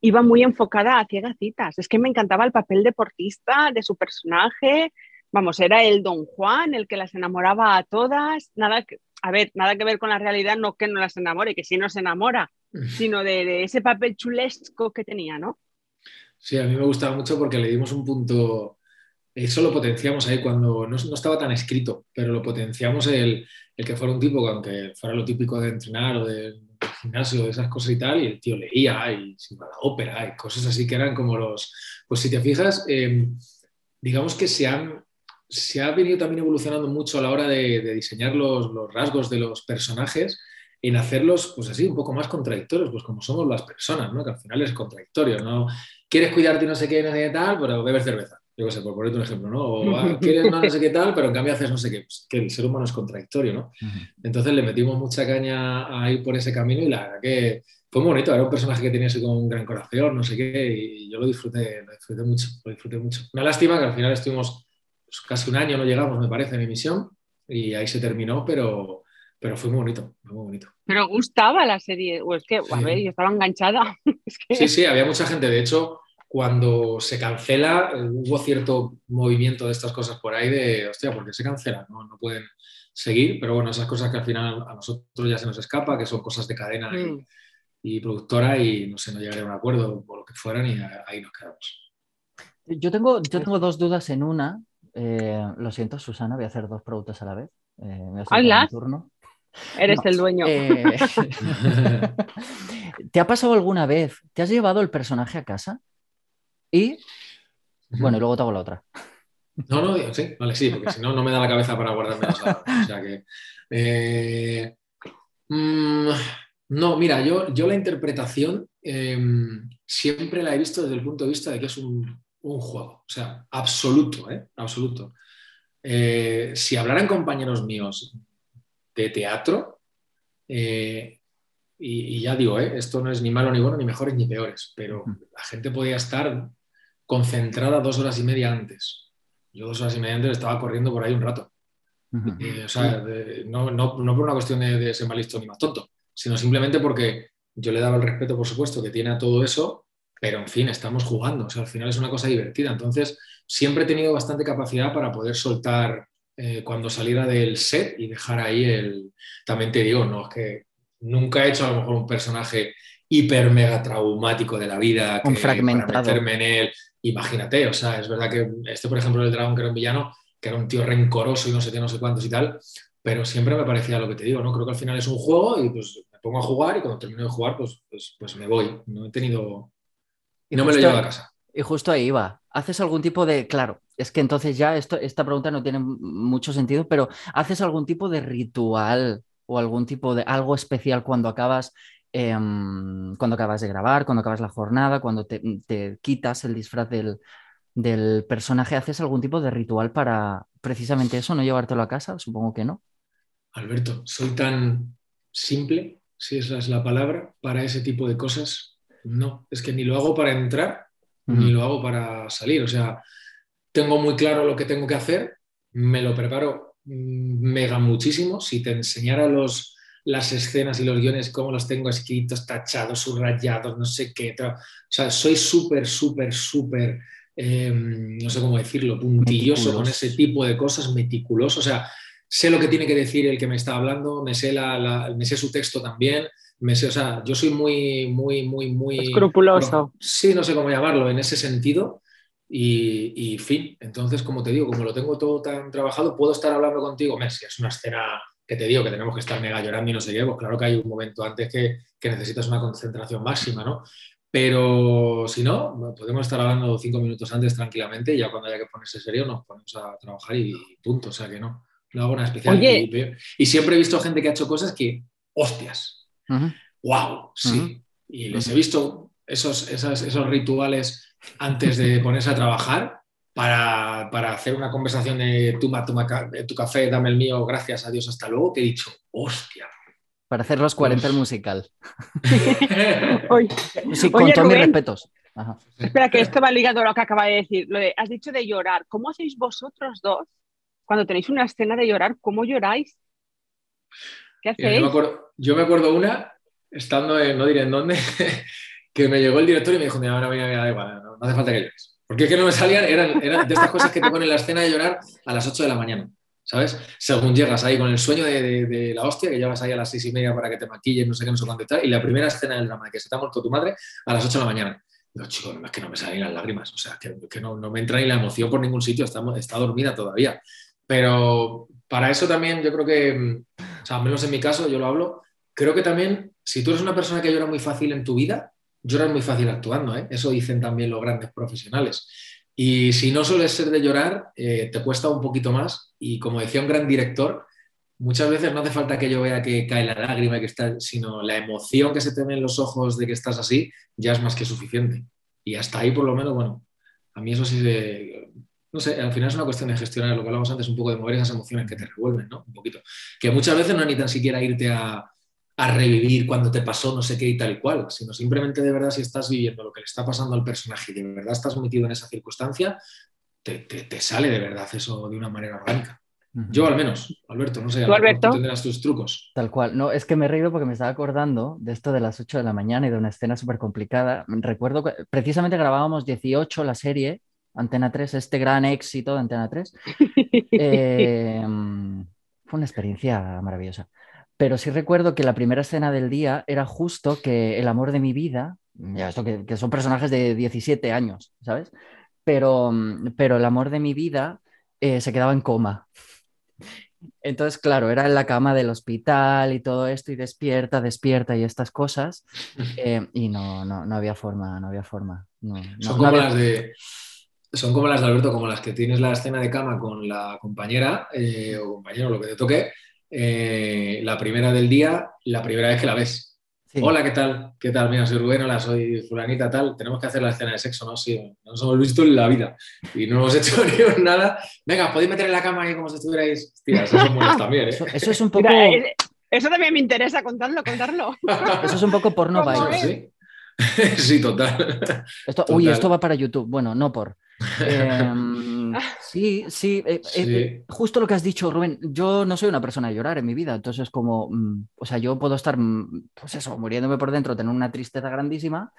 iba muy enfocada a ciegacitas. Es que me encantaba el papel deportista de su personaje. Vamos, era el Don Juan, el que las enamoraba a todas. Nada que, a ver, nada que ver con la realidad, no que no las enamore, que sí no se enamora, sino de, ese papel chulesco que tenía, ¿no? Sí, a mí me gustaba mucho porque le dimos un punto, eso lo potenciamos ahí cuando no, estaba tan escrito, pero lo potenciamos el, que fuera un tipo, aunque fuera lo típico de entrenar o del gimnasio, de esas cosas y tal, y el tío leía y se iba a la ópera y cosas así que eran como los, pues si te fijas, em, digamos que se han se ha venido también evolucionando mucho a la hora de, diseñar los, los, rasgos de los personajes en hacerlos, pues así, un poco más contradictorios, pues como somos las personas, ¿no? Que al final es contradictorio, ¿no? Quieres cuidarte no sé qué, no sé qué tal, pero bebes cerveza. Yo qué sé, por ponerte un ejemplo, ¿no? O ah, quieres no, sé qué tal, pero en cambio haces no sé qué. Pues que el ser humano es contradictorio, ¿no? Entonces le metimos mucha caña a ir por ese camino y la verdad que fue muy bonito. Era un personaje que tenía así como un gran corazón, no sé qué, y yo lo disfruté, lo disfruté mucho, lo disfruté mucho. Una lástima que al final estuvimos pues, casi un año, no llegamos, me parece, en emisión, y ahí se terminó, pero pero fue muy bonito, muy bonito. Pero gustaba la serie, o es que, a ver, yo estaba enganchada. Sí, sí, había mucha gente. De hecho, cuando se cancela, hubo cierto movimiento de estas cosas por ahí de, hostia, ¿por qué se cancela? No, no pueden seguir, pero bueno, esas cosas que al final a nosotros ya se nos escapa, que son cosas de cadena y, mm. productora y no sé, no llegaré a un acuerdo por lo que fueran y ahí nos quedamos. Yo tengo, yo tengo dos dudas en una. Eh, lo siento, Susana, voy a hacer dos preguntas a la vez. Eh, me turno. Eres el dueño. Eh, ¿Te ha pasado alguna vez? ¿Te has llevado el personaje a casa? Y. Bueno, y luego te hago la otra. No, no, sí, vale, sí, porque si no, no me da la cabeza para guardarme las O sea que. Eh, mm, no, mira, yo, yo la interpretación em, siempre la he visto desde el punto de vista de que es un, juego. O sea, absoluto, ¿eh? Absoluto. si hablaran compañeros míos de teatro. Eh, y, ya digo, eh, esto no es ni malo ni bueno, ni mejores ni peores, pero la gente podía estar concentrada dos horas y media antes. Yo dos horas y media antes estaba corriendo por ahí un rato. Eh, o sea, no, no, no, por una cuestión de, ser más listo ni más tonto, sino simplemente porque yo le daba el respeto, por supuesto, que tiene a todo eso, pero en fin, estamos jugando. O sea, al final es una cosa divertida. Entonces, siempre he tenido bastante capacidad para poder soltar eh, cuando saliera del set y dejar ahí el... También te digo, no, es que nunca he hecho a lo mejor un personaje hiper mega traumático de la vida. Que, un fragmentado. Para meterme en él. Imagínate, o sea, es verdad que este, por ejemplo, el dragón que era un villano, que era un tío rencoroso y no sé qué, no sé cuántos y tal, pero siempre me parecía lo que te digo, ¿no? Creo que al final es un juego y pues me pongo a jugar y cuando termino de jugar, pues, pues, pues me voy. No he tenido... Y no me lo llevo a casa. Y justo ahí va. ¿Haces algún tipo de, claro, es que entonces ya esto, esta pregunta no tiene mucho sentido, pero ¿haces algún tipo de ritual o algún tipo de algo especial cuando acabas, em, cuando acabas de grabar, cuando acabas la jornada, cuando te, quitas el disfraz del, del, personaje? ¿Haces algún tipo de ritual para precisamente eso, no llevártelo a casa? Supongo que no. Alberto, soy tan simple, si esa es la palabra, para ese tipo de cosas. No, es que ni lo hago para entrar, ni lo hago para salir. O sea, tengo muy claro lo que tengo que hacer, me lo preparo mm, mega muchísimo. Si te enseñara los, las escenas y los guiones, cómo los tengo escritos, tachados, subrayados, no sé qué. O sea, soy súper, súper, súper, em, no sé cómo decirlo, puntilloso con ese tipo de cosas, meticuloso. O sea, sé lo que tiene que decir el que me está hablando, me sé, la, me sé su texto también. Me sé, o sea, yo soy muy, muy, muy, muy... Escrupuloso. sí, no sé cómo llamarlo en ese sentido. Y, y, fin, entonces, como te digo, como lo tengo todo tan trabajado, puedo estar hablando contigo, Messi, es una escena que te digo que tenemos que estar mega llorando y no sé qué, pues claro que hay un momento antes que, que necesitas una concentración máxima, ¿no? Pero si no, podemos estar hablando cinco minutos antes tranquilamente y ya cuando haya que ponerse serio nos ponemos a trabajar y punto, o sea que no, no hago nada especial. Y, siempre he visto gente que ha hecho cosas que, hostias, wow, sí. Y les he visto esos, esos rituales antes de ponerse a trabajar para, hacer una conversación de toma, toma tu café, dame el mío, gracias a Dios, hasta luego, que he dicho, hostia. Para hacer los 40 el musical. sí, con todos mis respetos. Espera, que esto va ligado a lo que acaba de decir. Lo de, has dicho de llorar. ¿Cómo hacéis vosotros dos cuando tenéis una escena de llorar? ¿Cómo lloráis? ¿Qué hacéis? Yo me acuerdo, yo me acuerdo una, estando en, no diré en dónde, que me llegó el director y me dijo, mira, mira, mira, igual, no, hace falta que llores. Porque es que no me salían, eran, eran de estas cosas que te ponen la escena de llorar a las 8 de la mañana. ¿sabes? Según llegas ahí con el sueño de, la hostia, que llevas ahí a las seis y media para que te maquilles, no sé qué, no sé cuánto y tal, y la primera escena del drama, de que se te ha muerto tu madre, a las 8 de la mañana. No, chicos, es que no me salen las lágrimas, o sea, que, no, me entra ni la emoción por ningún sitio, está, está dormida todavía. Pero para eso también yo creo que, o sea, al menos en mi caso, yo lo hablo, creo que también, si tú eres una persona que llora muy fácil en tu vida, llorar muy fácil actuando, ¿eh? eso dicen también los grandes profesionales. Y si no sueles ser de llorar, eh, te cuesta un poquito más. Y como decía un gran director, muchas veces no hace falta que yo vea que cae la lágrima, que está, sino la emoción que se te ve en los ojos de que estás así, ya es más que suficiente. Y hasta ahí, por lo menos, bueno, a mí eso sí de, no sé, al final es una cuestión de gestionar, lo que hablamos antes, un poco de mover esas emociones que te revuelven, ¿no? Un poquito. Que muchas veces no ni tan siquiera irte a, a revivir cuando te pasó no sé qué y tal y cual, sino simplemente de verdad si estás viviendo lo que le está pasando al personaje y de verdad estás metido en esa circunstancia, te, sale de verdad eso de una manera orgánica. Yo al menos, Alberto, no sé, ¿Tú, Alberto? tendrás tus trucos. Tal cual. No, es que me he reído porque me estaba acordando de esto de las 8 de la mañana y de una escena súper complicada. Recuerdo que precisamente grabábamos 18 la serie, Antena 3, este gran éxito de Antena 3. Eh, fue una experiencia maravillosa. Pero sí recuerdo que la primera escena del día era justo que el amor de mi vida, ya esto que, son personajes de 17 años, ¿sabes? Pero, mm, pero el amor de mi vida eh, se quedaba en coma. Entonces, claro, era en la cama del hospital y todo esto, y despierta, despierta y estas cosas, eh, y no, no, no, había forma, no había forma. son, como las de, son como las de Alberto, como las que tienes la escena de cama con la compañera eh, o compañero, lo que te toque, eh, la primera del día, la primera vez que la ves. Hola, ¿qué tal? ¿Qué tal? Mira, soy Rubén, hola, soy fulanita, tal. Tenemos que hacer la escena de sexo, ¿no? Sí, no nos hemos visto en la vida y no hemos hecho ni nada. Venga, podéis meter en la cama ahí como si estuvierais. Tía, eso también, ¿eh? eso, es un poco. Eh, eso también me interesa, contarlo, contarlo. eso es un poco porno ¿Sí? sí, total. Esto, Uy, esto va para YouTube. Bueno, no por. Em, sí, sí, eh, eh, justo lo que has dicho, Rubén. Yo no soy una persona de llorar en mi vida, entonces como, mm, o sea, yo puedo estar, mm, pues eso, muriéndome por dentro, tener una tristeza grandísima,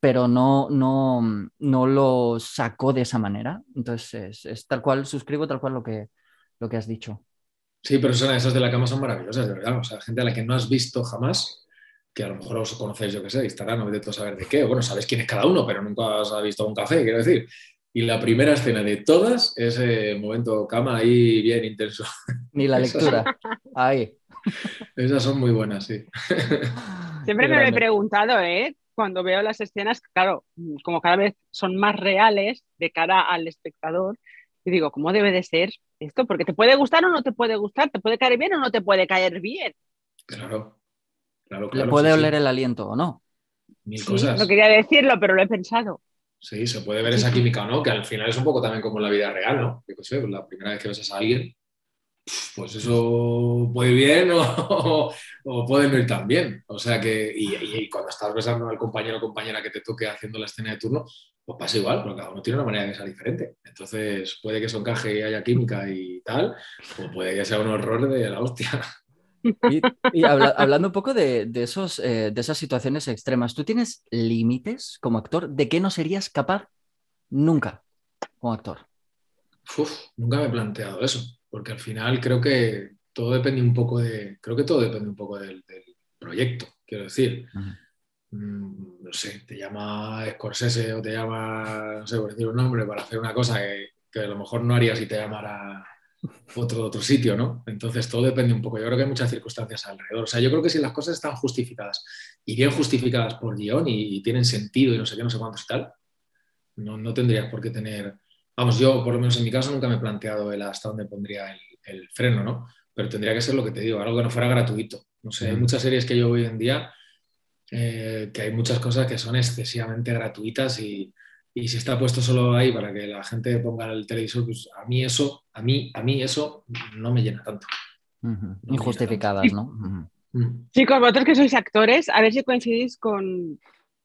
pero no, no, no lo saco de esa manera. Entonces es, tal cual, suscribo tal cual lo que, lo que has dicho. Sí, pero esas de la cama son maravillosas, de verdad. O sea, gente a la que no has visto jamás, que a lo mejor os conocéis, yo qué sé, de Instagram, no de saber de qué, bueno, sabéis quién es cada uno, pero nunca has visto un café, quiero decir. Y la primera escena de todas es el momento cama ahí bien intenso. Ni la lectura. Ahí. Esas son muy buenas, sí. Siempre me lo he preguntado, ¿eh? Cuando veo las escenas, claro, como cada vez son más reales de cara al espectador, y digo, ¿cómo debe de ser esto? Porque te puede gustar o no te puede gustar, te puede caer bien o no te puede caer bien. Claro, claro, ¿Le puede oler el aliento o no? Mil cosas. No quería decirlo, pero lo he pensado. Sí, se puede ver esa química o no, que al final es un poco también como en la vida real, ¿no? sé, pues la primera vez que besas a alguien, pues eso puede ir bien o, puede no ir tan bien. O sea que, y, cuando estás besando al compañero o compañera que te toque haciendo la escena de turno, pues pasa igual, porque cada uno tiene una manera de besar diferente. Entonces, puede que eso encaje y haya química y tal, o puede que sea un horror de la hostia. Y, hablando un poco de, esos, eh, de esas situaciones extremas, ¿tú tienes límites como actor de qué no serías capaz nunca como actor? nunca me he planteado eso, porque al final creo que todo depende un poco de, creo que todo depende un poco del, proyecto, quiero decir. Mm, no sé, te llama Scorsese o te llama, no sé, por decir un nombre, para hacer una cosa que, que a lo mejor no harías si te llamara otro, otro sitio, ¿no? Entonces todo depende un poco. Yo creo que hay muchas circunstancias alrededor. O sea, yo creo que si las cosas están justificadas y bien justificadas por guion y, tienen sentido y no sé qué, no sé cuántos y tal, no, no tendrías por qué tener. Vamos, yo por lo menos en mi caso nunca me he planteado el hasta dónde pondría el, freno, ¿no? Pero tendría que ser lo que te digo, algo que no fuera gratuito. No sé, hay muchas series que yo hoy en día eh, que hay muchas cosas que son excesivamente gratuitas y, y si está puesto solo ahí para que la gente ponga el televisor, pues a mí eso, a mí, a mí eso no me llena tanto. Injustificadas, ¿no? Mm. Chicos, vosotros que sois actores, a ver si coincidís con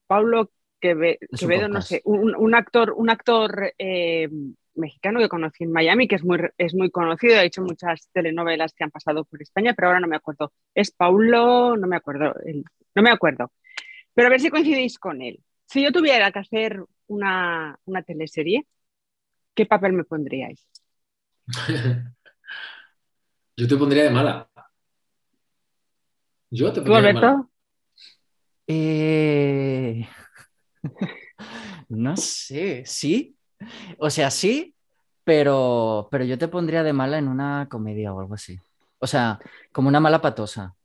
Pablo Quevedo, no sé, un, actor, un actor eh, mexicano que conocí en Miami, que es muy, es muy conocido, ha hecho muchas telenovelas que han pasado por España, pero ahora no me acuerdo. Es Paulo, no me acuerdo, no me acuerdo. Pero a ver si coincidís con él. Si yo tuviera que hacer una, teleserie, ¿qué papel me pondríais? Yo te pondría de mala. Yo te pondría de mala. Eh, no sé, sí. O sea, sí, pero, pero yo te pondría de mala en una comedia o algo así. O sea, como una mala patosa.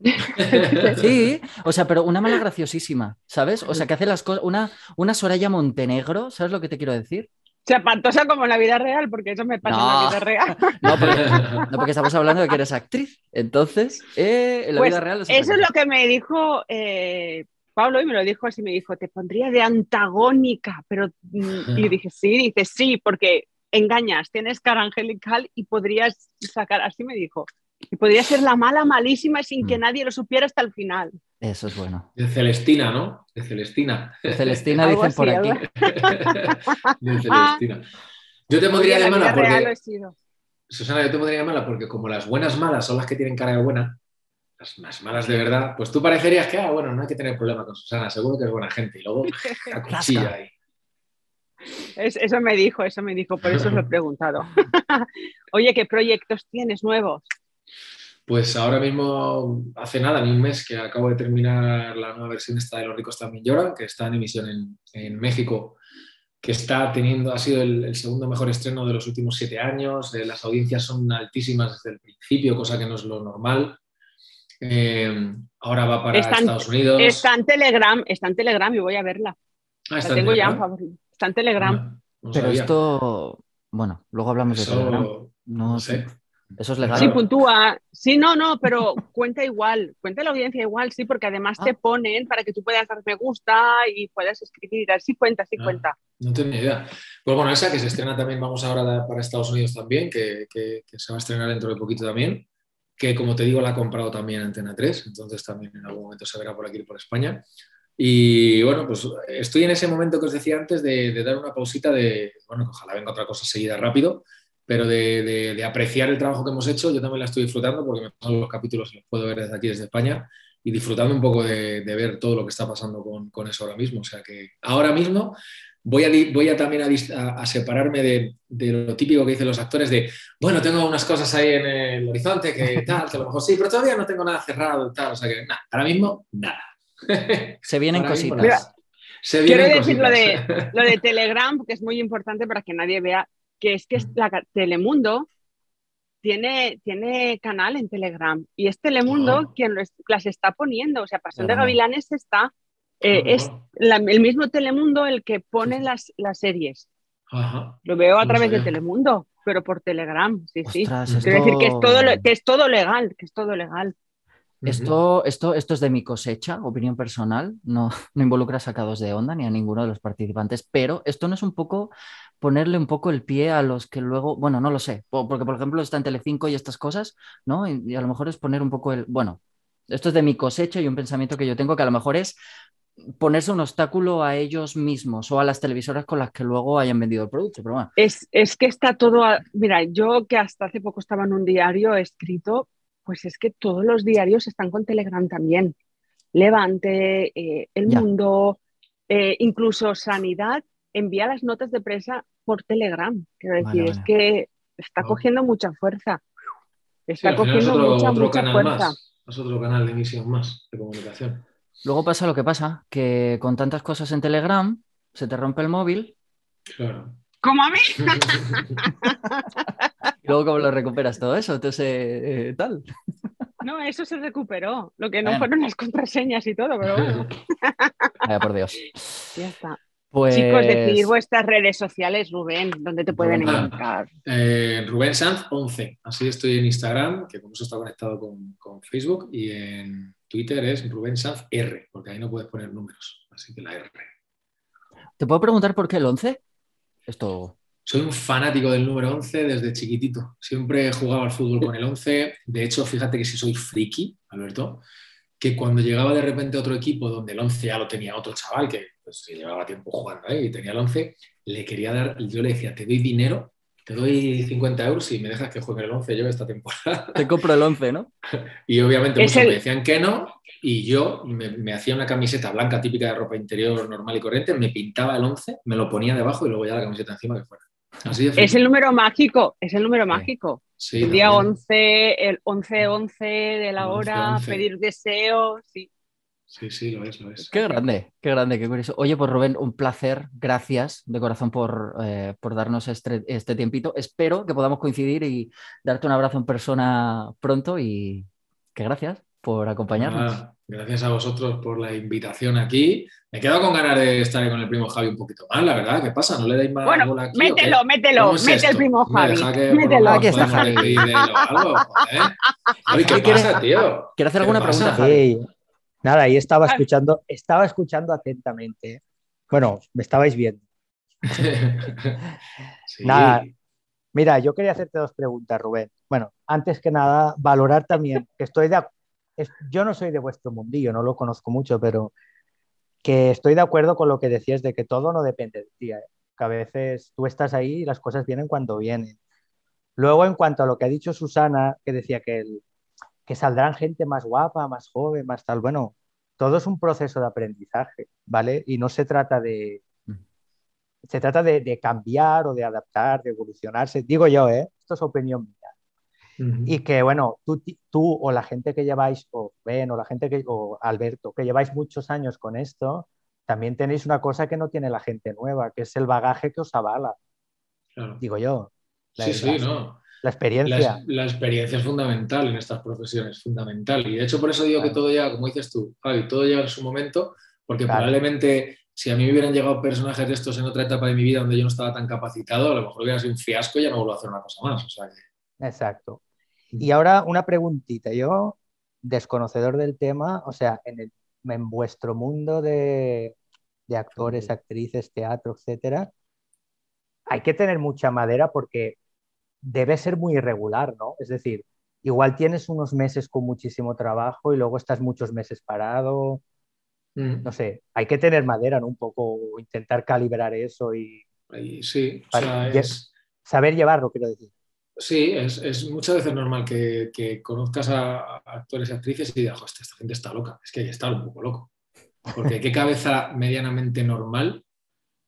Sí, o sea, pero una mala graciosísima, ¿sabes? O sea, que hace las cosas, una, una Soraya Montenegro, ¿sabes lo que te quiero decir? O sea, pantosa como en la vida real, porque eso me pasa en la vida real. No porque, estamos hablando de que eres actriz. Entonces, eh, en la pues vida real. Eso es lo que me dijo eh, Pablo y me lo dijo así: me dijo, te pondría de antagónica, pero. Mm, y dije, sí, dice, sí, porque engañas, tienes cara angelical y podrías sacar, así me dijo, y podría ser la mala malísima sin que mm. nadie lo supiera hasta el final. Eso es bueno. De Celestina, ¿no? De Celestina. De Celestina dicen por aquí. de Celestina. Yo te pondría de mala porque... Susana, yo te pondría de mala porque como las buenas malas son las que tienen cara de buena, las, malas de verdad, pues tú parecerías que, ah, bueno, no hay que tener problema con Susana, seguro que es buena gente. Y luego la cuchilla ahí. eso me dijo, eso me dijo, por eso os lo he preguntado. Oye, ¿qué proyectos tienes nuevos? Pues ahora mismo, hace nada, ni un mes que acabo de terminar la nueva versión esta de Los ricos también lloran, que está en emisión en, México, que está teniendo, ha sido el, segundo mejor estreno de los últimos siete años. Eh, las audiencias son altísimas desde el principio, cosa que no es lo normal. Eh, ahora va para Estados Unidos. Está en Telegram, está en Telegram y voy a verla. Ah, está tengo ya Está en Telegram. Pero esto, bueno, luego hablamos de Telegram. No, sé. Eso es legal. Sí, puntúa. Sí, no, no, pero cuenta igual, cuenta la audiencia igual, sí, porque además te ah. ponen para que tú puedas dar me gusta y puedas escribir. Sí cuenta, sí ah, cuenta. No tenía idea. Pues bueno, esa que se estrena también, vamos ahora para Estados Unidos también, que, se va a estrenar dentro de poquito también, que como te digo la ha comprado también Antena 3, entonces también en algún momento se verá por aquí por España. Y bueno, pues estoy en ese momento que os decía antes de, de dar una pausita de, bueno, ojalá venga otra cosa seguida rápido, pero de, apreciar el trabajo que hemos hecho, yo también la estoy disfrutando porque me pasan los capítulos y los puedo ver desde aquí, desde España, y disfrutando un poco de, ver todo lo que está pasando con, eso ahora mismo. O sea que ahora mismo voy a, voy a también a, separarme de, lo típico que dicen los actores de, bueno, tengo unas cosas ahí en el horizonte que tal, que a lo mejor sí, pero todavía no tengo nada cerrado y tal. O sea que nada, ahora mismo nada. Se vienen cositas. Quiero decir lo de, lo de Telegram, que es muy importante para que nadie vea que es que la Telemundo tiene, tiene canal en Telegram y es Telemundo quien los- las está poniendo. O sea, Pasión de. Gavilanes está. eh, es la- el mismo Telemundo el que pone las, las series. Ajá. Lo veo a No través de. Telemundo, pero por Telegram, sí, sí. Ostras, Quiero decir que es, todo, esto- lo- que es todo legal, que es todo legal. Esto, esto, esto es de mi cosecha, opinión personal, no, no involucra a sacados de onda ni a ninguno de los participantes, pero esto no es un poco ponerle un poco el pie a los que luego, bueno, no lo sé, po- porque por ejemplo está en Telecinco y estas cosas, ¿no? Y, y a lo mejor es poner un poco el, bueno, esto es de mi cosecha y un pensamiento que yo tengo que a lo mejor es ponerse un obstáculo a ellos mismos o a las televisoras con las que luego hayan vendido el producto, pero bueno, Es, es que está todo. a- Mira, yo que hasta hace poco estaba en un diario escrito, pues es que todos los diarios están con Telegram también. Levante, eh, El Ya. Mundo, eh, incluso Sanidad envía las notas de prensa por Telegram. Quiero Vale, decir, es que está Wow. cogiendo mucha fuerza. Está cogiendo otro, mucha, otro mucha canal fuerza. más. Es otro canal de emisión más de comunicación. luego pasa lo que pasa, que con tantas cosas en Telegram se te rompe el móvil Claro. Como a mí. y luego cómo lo recuperas todo eso, entonces eh, tal. No, eso se recuperó. Lo que no Bueno. fueron las contraseñas y todo, pero bueno, Vaya por Dios. ya está. Pues Chicos, decir vuestras redes sociales, Rubén, donde te pueden Rubén. encontrar. Eh, Rubén Sanz 11. Así estoy en Instagram, que como eso está conectado con, con Facebook, y en Twitter es Rubén Sanz R, porque ahí no puedes poner números. Así que la R. ¿Te puedo preguntar por qué el 11? Esto. Soy un fanático del número 11 desde chiquitito. Siempre he jugado al fútbol con el 11. De hecho, fíjate que si soy friki, Alberto, que cuando llegaba de repente a otro equipo donde el 11 ya lo tenía otro chaval que pues, que llevaba tiempo jugando ahí y tenía el 11, le quería dar, yo le decía, te doy dinero, te doy 50 euros y me dejas que juegue el 11 yo esta temporada. Te compro el 11, ¿no? Y obviamente muchos el- me decían que no, y yo me, me hacía una camiseta blanca típica de ropa interior normal y corriente, me pintaba el 11, me lo ponía debajo y luego ya la camiseta encima que fuera. Así de Es el número mágico, es el número mágico. Sí, el día también. 11, el 11-11 de la El hora, 11-11. pedir deseos. Sí. Sí, sí, lo es, lo es. Qué grande, qué grande, qué curioso. Oye, pues Rubén, un placer. Gracias de corazón por, eh, por darnos este, este tiempito. Espero que podamos coincidir y darte un abrazo en persona pronto y que gracias por acompañarnos. Ah, gracias a vosotros por la invitación aquí. Me he quedado con ganas de estar con el primo Javi un poquito más, la verdad. ¿Qué pasa? ¿No le dais más Bueno, bola aquí qué? mételo, mételo, ¿Cómo es mete esto? el primo Javi. deja que por lo Mételo. Aquí está Javi. Javi, ¿qué ¿Qué pasa, tío? ¿Quiere hacer ¿Qué alguna pregunta, Javi? Nada, ahí estaba Ah. escuchando, estaba escuchando atentamente. Bueno, me estabais viendo. Sí. Nada. Mira, yo quería hacerte dos preguntas, Rubén. Bueno, antes que nada, valorar también que estoy de yo no soy de vuestro mundillo, no lo conozco mucho, pero que estoy de acuerdo con lo que decías de que todo no depende de ti, ¿eh? que a veces tú estás ahí y las cosas vienen cuando vienen. Luego, en cuanto a lo que ha dicho Susana, que decía que, el- que saldrán gente más guapa, más joven, más tal, bueno, todo es un proceso de aprendizaje, ¿vale? Y no se trata de, se trata de, de cambiar o de adaptar, de evolucionarse. Digo yo, ¿eh? Esto es opinión mía. Ujú. Y que, bueno, tú, tú o la gente que lleváis, o Ben, o la gente que, o Alberto, que lleváis muchos años con esto, también tenéis una cosa que no tiene la gente nueva, que es el bagaje que os avala, Claro. digo yo. Sí, sí, no. La experiencia. es- la experiencia es fundamental en estas profesiones, fundamental. Y de hecho, por eso digo que todo llega, como dices tú, Javi, todo llega en su momento, porque Claro. probablemente si a mí me hubieran llegado personajes de estos en otra etapa de mi vida donde yo no estaba tan capacitado, a lo mejor hubiera sido un fiasco y ya no vuelvo a hacer una cosa más. O sea que, Exacto. Y ahora una preguntita. Yo, desconocedor del tema, o sea, en, el- en vuestro mundo de, de actores, actrices, teatro, etcétera, hay que tener mucha madera porque debe ser muy irregular, ¿no? Es decir, igual tienes unos meses con muchísimo trabajo y luego estás muchos meses parado. No sé, hay que tener madera, ¿no? Un poco intentar calibrar eso y y sí, o sea, es, saber llevarlo, quiero decir. sí, es, es muchas veces normal que, que conozcas a, a actores y actrices y digas, "Hostia, esta gente está loca, es que hay que estar un poco loco. Porque qué cabeza medianamente normal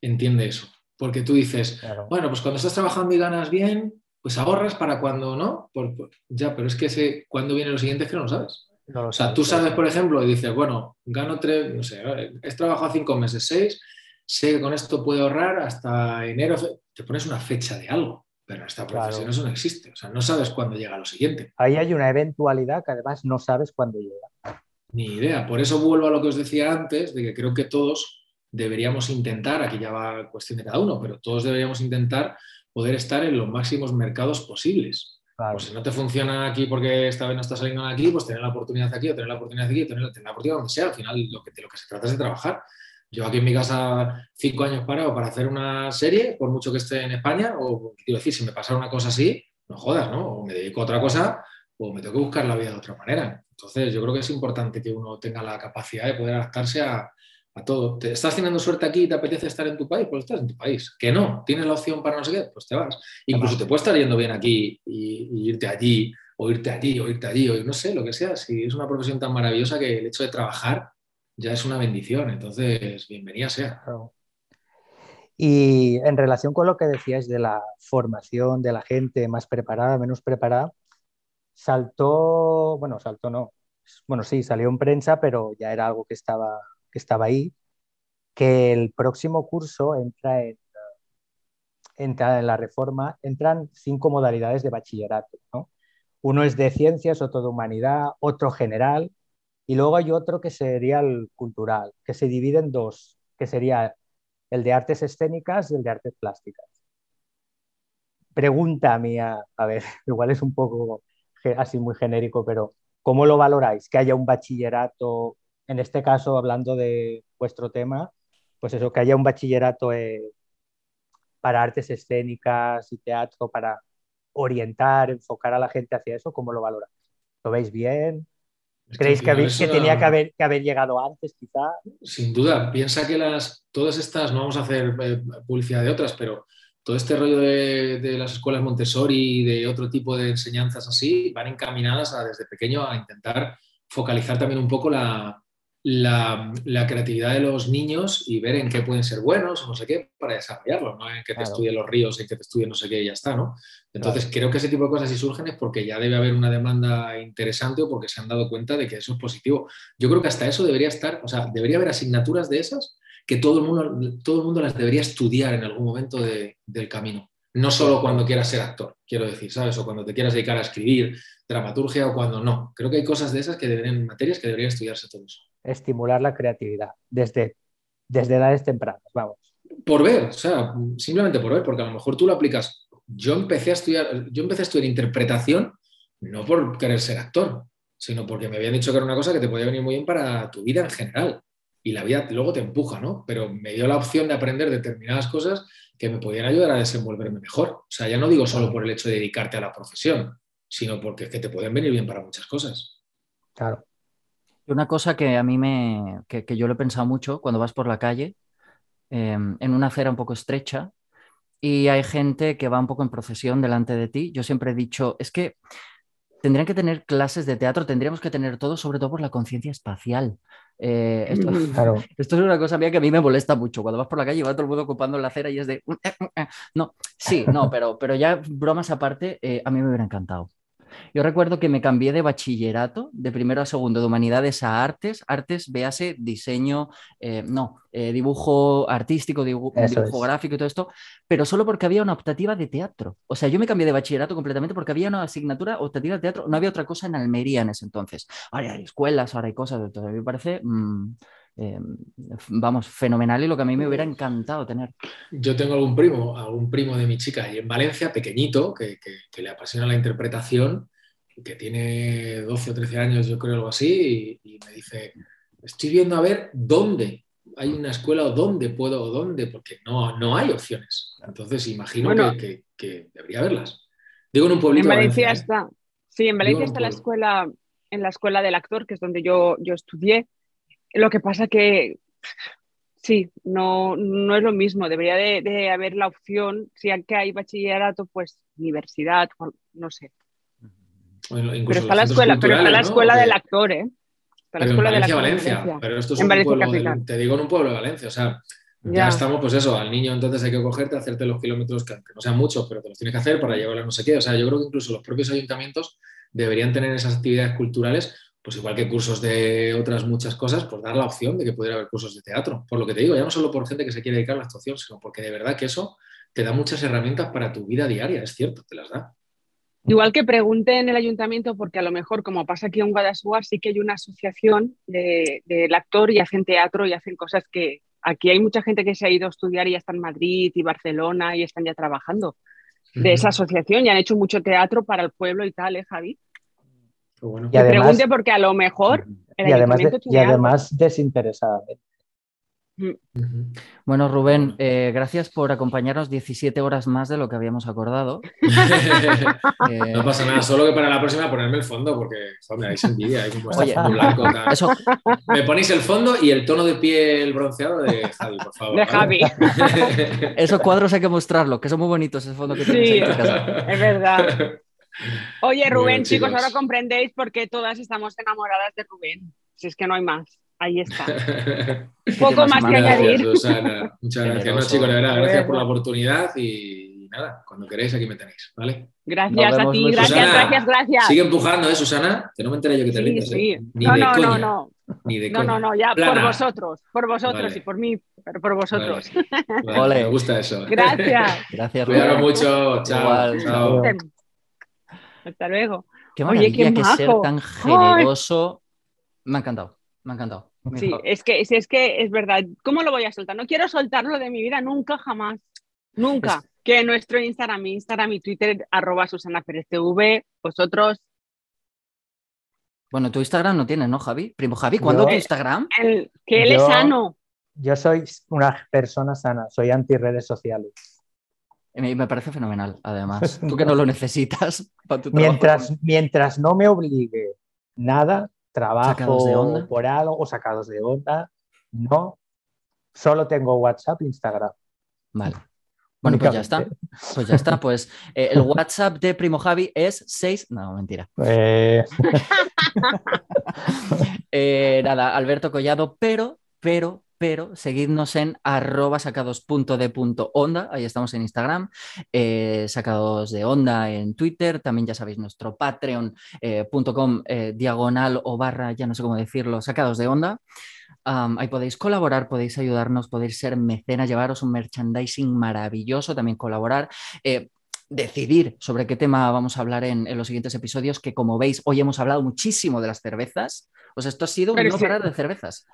entiende eso. Porque tú dices, Claro. Bueno, pues cuando estás trabajando y ganas bien, pues ahorras para cuando no. Por- por- ya, pero es que ese, cuando viene lo siguiente es que no lo sabes. No lo O sea, sabes, tú sabes, por ejemplo, y dices, bueno, gano tres, no sé, he trabajado cinco meses, seis, sé que con esto puedo ahorrar hasta enero. Te pones una fecha de algo. Pero en esta profesión eso no existe. O sea, no sabes cuándo llega lo siguiente. Ahí hay una eventualidad que además no sabes cuándo llega. Ni idea. Por eso vuelvo a lo que os decía antes, de que creo que todos deberíamos intentar, aquí ya va cuestión de cada uno, pero todos deberíamos intentar poder estar en los máximos mercados posibles. Pues si no te funciona aquí porque esta vez no está saliendo aquí, pues tener la oportunidad aquí o tener la oportunidad aquí o tener, la oportunidad donde sea. Al final lo que, de lo que se trata es de trabajar. Yo aquí en mi casa cinco años parado para hacer una serie, por mucho que esté en España, o quiero decir, si me pasa una cosa así, no jodas, ¿no? O me dedico a otra cosa o me tengo que buscar la vida de otra manera. Entonces yo creo que es importante que uno tenga la capacidad de poder adaptarse a, a todo. ¿Te estás teniendo suerte aquí y te apetece estar en tu país? Pues estás en tu país. Que no, tienes la opción para no sé qué, pues te vas. Incluso te puede estar yendo bien aquí y, irte allí, o irte allí, o irte allí, o no sé, lo que sea. Si es una profesión tan maravillosa que el hecho de trabajar ya es una bendición. Entonces, bienvenida sea. Y en relación con lo que decías de la formación de la gente más preparada, menos preparada, saltó, bueno, saltó no, bueno, sí, salió en prensa, pero ya era algo que estaba estaba ahí, que el próximo curso entra en, entra en la reforma, entran cinco modalidades de bachillerato. Uno es de ciencias, otro de humanidad, otro general, y luego hay otro que sería el cultural, que se divide en dos, que sería el de artes escénicas y el de artes plásticas. Pregunta mía, a ver, igual es un poco así muy genérico, pero ¿cómo lo valoráis? Que haya un bachillerato en este caso, hablando de vuestro tema, pues eso, que haya un bachillerato eh, para artes escénicas y teatro, para orientar, enfocar a la gente hacia eso, ¿cómo lo valoráis? ¿Lo veis bien? ¿Creéis que, que, tenía que haber, que haber, llegado antes, quizá? Sin duda. Piensa que las, todas estas, no vamos a hacer eh, publicidad de otras, pero todo este rollo de, de, las escuelas Montessori y de otro tipo de enseñanzas así van encaminadas a, desde pequeño a intentar focalizar también un poco la, la, creatividad de los niños y ver en qué pueden ser buenos o no sé qué para desarrollarlo, no en que te estudien los ríos, en que te estudien no sé qué y ya está, ¿no? Entonces creo que ese tipo de cosas si surgen es porque ya debe haber una demanda interesante o porque se han dado cuenta de que eso es positivo. Yo creo que hasta eso debería estar, o sea, debería haber asignaturas de esas que todo el mundo, todo el mundo las debería estudiar en algún momento del camino. No solo cuando quieras ser actor, quiero decir, ¿sabes? O cuando te quieras dedicar a escribir, dramaturgia o cuando no. Creo que hay cosas de esas que deberían, materias que deberían estudiarse todos estimular la creatividad desde, desde edades tempranas, vamos. Por ver, o sea, simplemente por ver, porque a lo mejor tú lo aplicas. Yo empecé a estudiar, yo empecé a estudiar interpretación no por querer ser actor, sino porque me habían dicho que era una cosa que te podía venir muy bien para tu vida en general. Y la vida luego te empuja, ¿no? Pero me dio la opción de aprender determinadas cosas que me podían ayudar a desenvolverme mejor. O sea, ya no digo solo por el hecho de dedicarte a la profesión, sino porque es que te pueden venir bien para muchas cosas. Claro. Una cosa que a mí me, que, yo lo he pensado mucho cuando vas por la calle, em, en una acera un poco estrecha, y hay gente que va un poco en procesión delante de ti, yo siempre he dicho, es que tendrían que tener clases de teatro, tendríamos que tener todo, sobre todo por la conciencia espacial. Eh, esto, esto, es una cosa mía que a mí me molesta mucho. Cuando vas por la calle y va todo el mundo ocupando la acera y es de... No, sí, no, pero, pero ya bromas aparte, eh, a mí me hubiera encantado. Yo recuerdo que me cambié de bachillerato, de primero a segundo, de humanidades a artes. Artes, véase diseño, eh, no, eh, dibujo artístico, dibujo, gráfico y todo esto, pero solo porque había una optativa de teatro. O sea, yo me cambié de bachillerato completamente porque había una asignatura optativa de teatro. No había otra cosa en Almería en ese entonces. Ahora hay escuelas, ahora hay cosas. Entonces, a mí me parece. Mm, eh, vamos, fenomenal y lo que a mí me hubiera encantado tener. Yo tengo algún primo, algún primo de mi chica y en Valencia, pequeñito, que, le apasiona la interpretación, que tiene 12 o 13 años, yo creo, algo así, y, me dice, estoy viendo a ver dónde hay una escuela o dónde puedo o dónde, porque no, no hay opciones. Entonces, imagino que, debería haberlas. Digo en un pueblito. En Valencia, está. Sí, en Valencia está la escuela, en la escuela del actor, que es donde yo, yo estudié lo que pasa que sí, no, no es lo mismo. Debería de, haber la opción, si que hay bachillerato, pues universidad, no sé. pero está la escuela, pero está la escuela del actor, ¿eh? Está la escuela de la Valencia, pero esto es un pueblo, te digo en un pueblo de Valencia, o sea, ya. estamos, pues eso, al niño entonces hay que cogerte, hacerte los kilómetros, que, no sean muchos, pero te los tienes que hacer para llevarlo a no sé qué. O sea, yo creo que incluso los propios ayuntamientos deberían tener esas actividades culturales pues igual que cursos de otras muchas cosas, pues dar la opción de que pudiera haber cursos de teatro. Por lo que te digo, ya no solo por gente que se quiere dedicar a la actuación, sino porque de verdad que eso te da muchas herramientas para tu vida diaria, es cierto, te las da. Igual que pregunte en el ayuntamiento, porque a lo mejor, como pasa aquí en Guadalajara, sí que hay una asociación del actor y hacen teatro y hacen cosas que aquí hay mucha gente que se ha ido a estudiar y ya está en Madrid y Barcelona y están ya trabajando de esa asociación y han hecho mucho teatro para el pueblo y tal, ¿eh, Javi? Y pregunte porque a lo mejor el y además, de- y además desinteresadamente. Bueno, Rubén, eh, gracias por acompañarnos 17 horas más de lo que habíamos acordado. Eh, No pasa nada, solo que para la próxima ponerme el fondo, porque joder, me dais envidia, hay como Oye, fondo blanco. tal. eso, Me ponéis el fondo y el tono de piel bronceado de Javi, por favor. De ¿vale? esos cuadros hay que mostrarlo, que son muy bonitos ese fondo que tienes Sí. ahí en casa. Es verdad. Oye, Rubén, bien, chicos, ahora comprendéis por qué todas estamos enamoradas de Rubén. Si es que no hay más. Ahí está. Poco más que añadir. Susana. Muchas gracias. No, chicos, de verdad, gracias por la oportunidad y nada, cuando queréis aquí me tenéis, ¿vale? Gracias a ti, gracias, Susana, gracias, gracias. Sigue empujando, ¿eh, Susana? Que no me enteré yo que te Sí, rindes, sí. ¿eh? Ni No, de no, no, coña. no. Ni de No, coña. no, no, ya por vosotros, por vosotros Vale. y por mí, pero por vosotros. Vale, Ole. Me gusta eso. Gracias. Gracias, Rubén. mucho. Chao. Igual, chao. Hasta luego. Qué Oye, qué maravilla que ser majo. tan generoso. Me ha encantado, me ha encantado. Sí, es que, si es que es verdad. ¿Cómo lo voy a soltar? No quiero soltarlo de mi vida nunca, jamás. Nunca. Que nuestro Instagram, mi Instagram y Twitter, arroba Susana Pérez TV, vosotros, Bueno, tu Instagram no tienes, ¿no, Javi? Primo Javi, ¿cuándo Yo- tu Instagram? el, que él es sano. Yo soy una persona sana, soy anti redes sociales. Me, me parece fenomenal, además. Tú que no lo necesitas para tu trabajo. Mientras, mientras no me obligue nada, Sacados de trabajo onda. por algo o sacados de onda, no. Solo tengo WhatsApp e Instagram. Vale. Bueno, pues ya está. Pues ya está. Pues eh, el WhatsApp de Primo Javi es 6. No, mentira. Eh, Eh, nada, Alberto Collado, pero, pero, pero, seguidnos en arroba sacados.de.onda, ahí estamos en Instagram, eh, sacados de onda en Twitter, también ya sabéis nuestro patreon.com eh, diagonal o barra, ya no sé cómo decirlo, sacados de onda. Ahí podéis colaborar, podéis ayudarnos, podéis ser mecenas, llevaros un merchandising maravilloso, también colaborar. eh, decidir sobre qué tema vamos a hablar en, en los siguientes episodios, que como veis, hoy hemos hablado muchísimo de las cervezas. Pues esto ha sido un no parar de cervezas.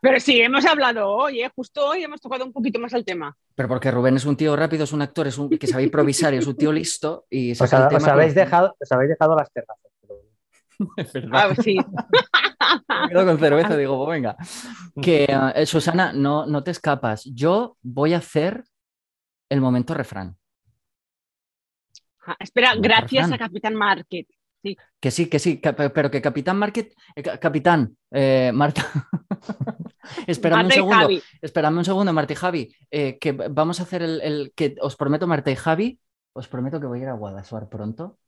Pero sí, hemos hablado hoy, ¿eh? justo hoy hemos tocado un poquito más el tema. Pero porque Rubén es un tío rápido, es un actor, es un que sabe improvisar y es un tío listo y os, saca el ha- tema os habéis con- dejado, os habéis dejado las terrazas. pero- Es verdad. Ah, sí. Me quedo con cerveza digo, pues venga. Que eh, Susana, no, no te escapas. Yo voy a hacer el momento refrán. Ah, Espera, gracias a Capitán Market. Que sí, que sí, pero que Capitán Market, eh, ca- Capitán, eh, Marta. Espérame un Marta segundo. Javi. Espérame un segundo, Marta y Javi. eh, que vamos a hacer el, el- que os prometo, Marta y Javi, os prometo que voy a ir a Guadalajara pronto.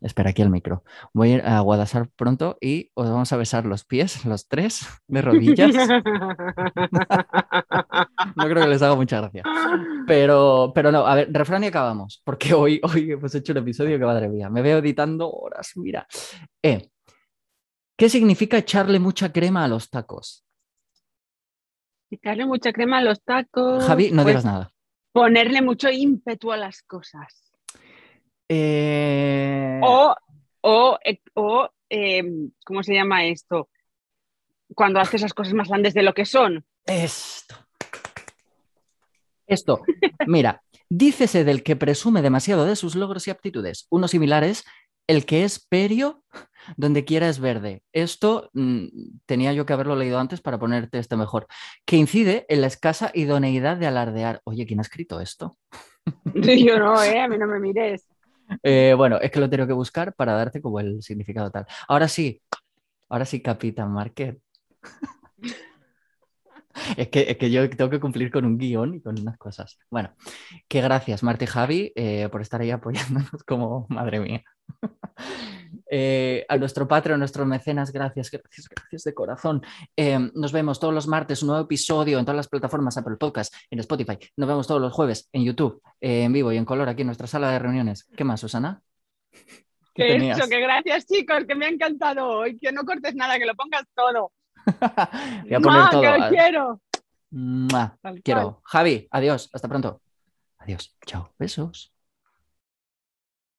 Espera aquí el micro. Voy a ir a Guadalajara pronto y os vamos a besar los pies, los tres, de rodillas. No creo que les haga mucha gracia. Pero, pero no, a ver, refrán y acabamos, porque hoy, hoy hemos hecho un episodio que madre mía, me veo editando horas, mira. Eh, ¿Qué significa echarle mucha crema a los tacos? Echarle mucha crema a los tacos. Javi, no pues, digas nada. Ponerle mucho ímpetu a las cosas. Eh, O, o, eh, o eh, ¿cómo se llama esto? Cuando haces las cosas más grandes de lo que son. Esto. Esto. Mira, dícese del que presume demasiado de sus logros y aptitudes. Uno similar es el que es perio donde quiera es verde. Esto mm, tenía yo que haberlo leído antes para ponerte este mejor. Que incide en la escasa idoneidad de alardear. Oye, ¿quién ha escrito esto? Yo no, eh, a mí no me mires. Eh, bueno, es que lo tengo que buscar para darte como el significado tal. Ahora sí, ahora sí, Capitán Market. Es que, es que yo tengo que cumplir con un guion y con unas cosas. Bueno, que gracias, Marta y Javi, eh, por estar ahí apoyándonos como madre mía. Eh, a nuestro Patreon, a nuestros mecenas, gracias, gracias, gracias de corazón. Eh, nos vemos todos los martes, un nuevo episodio en todas las plataformas, Apple Podcast, en Spotify. Nos vemos todos los jueves en YouTube, eh, en vivo y en color, aquí en nuestra sala de reuniones. ¿Qué más, Susana? ¿Qué Que eso, que gracias chicos, que me ha encantado hoy. Que no cortes nada, que lo pongas todo. Voy a poner ¡Mua, todo. que lo quiero. Quiero. Javi, adiós. Hasta pronto. Adiós. Chao. Besos.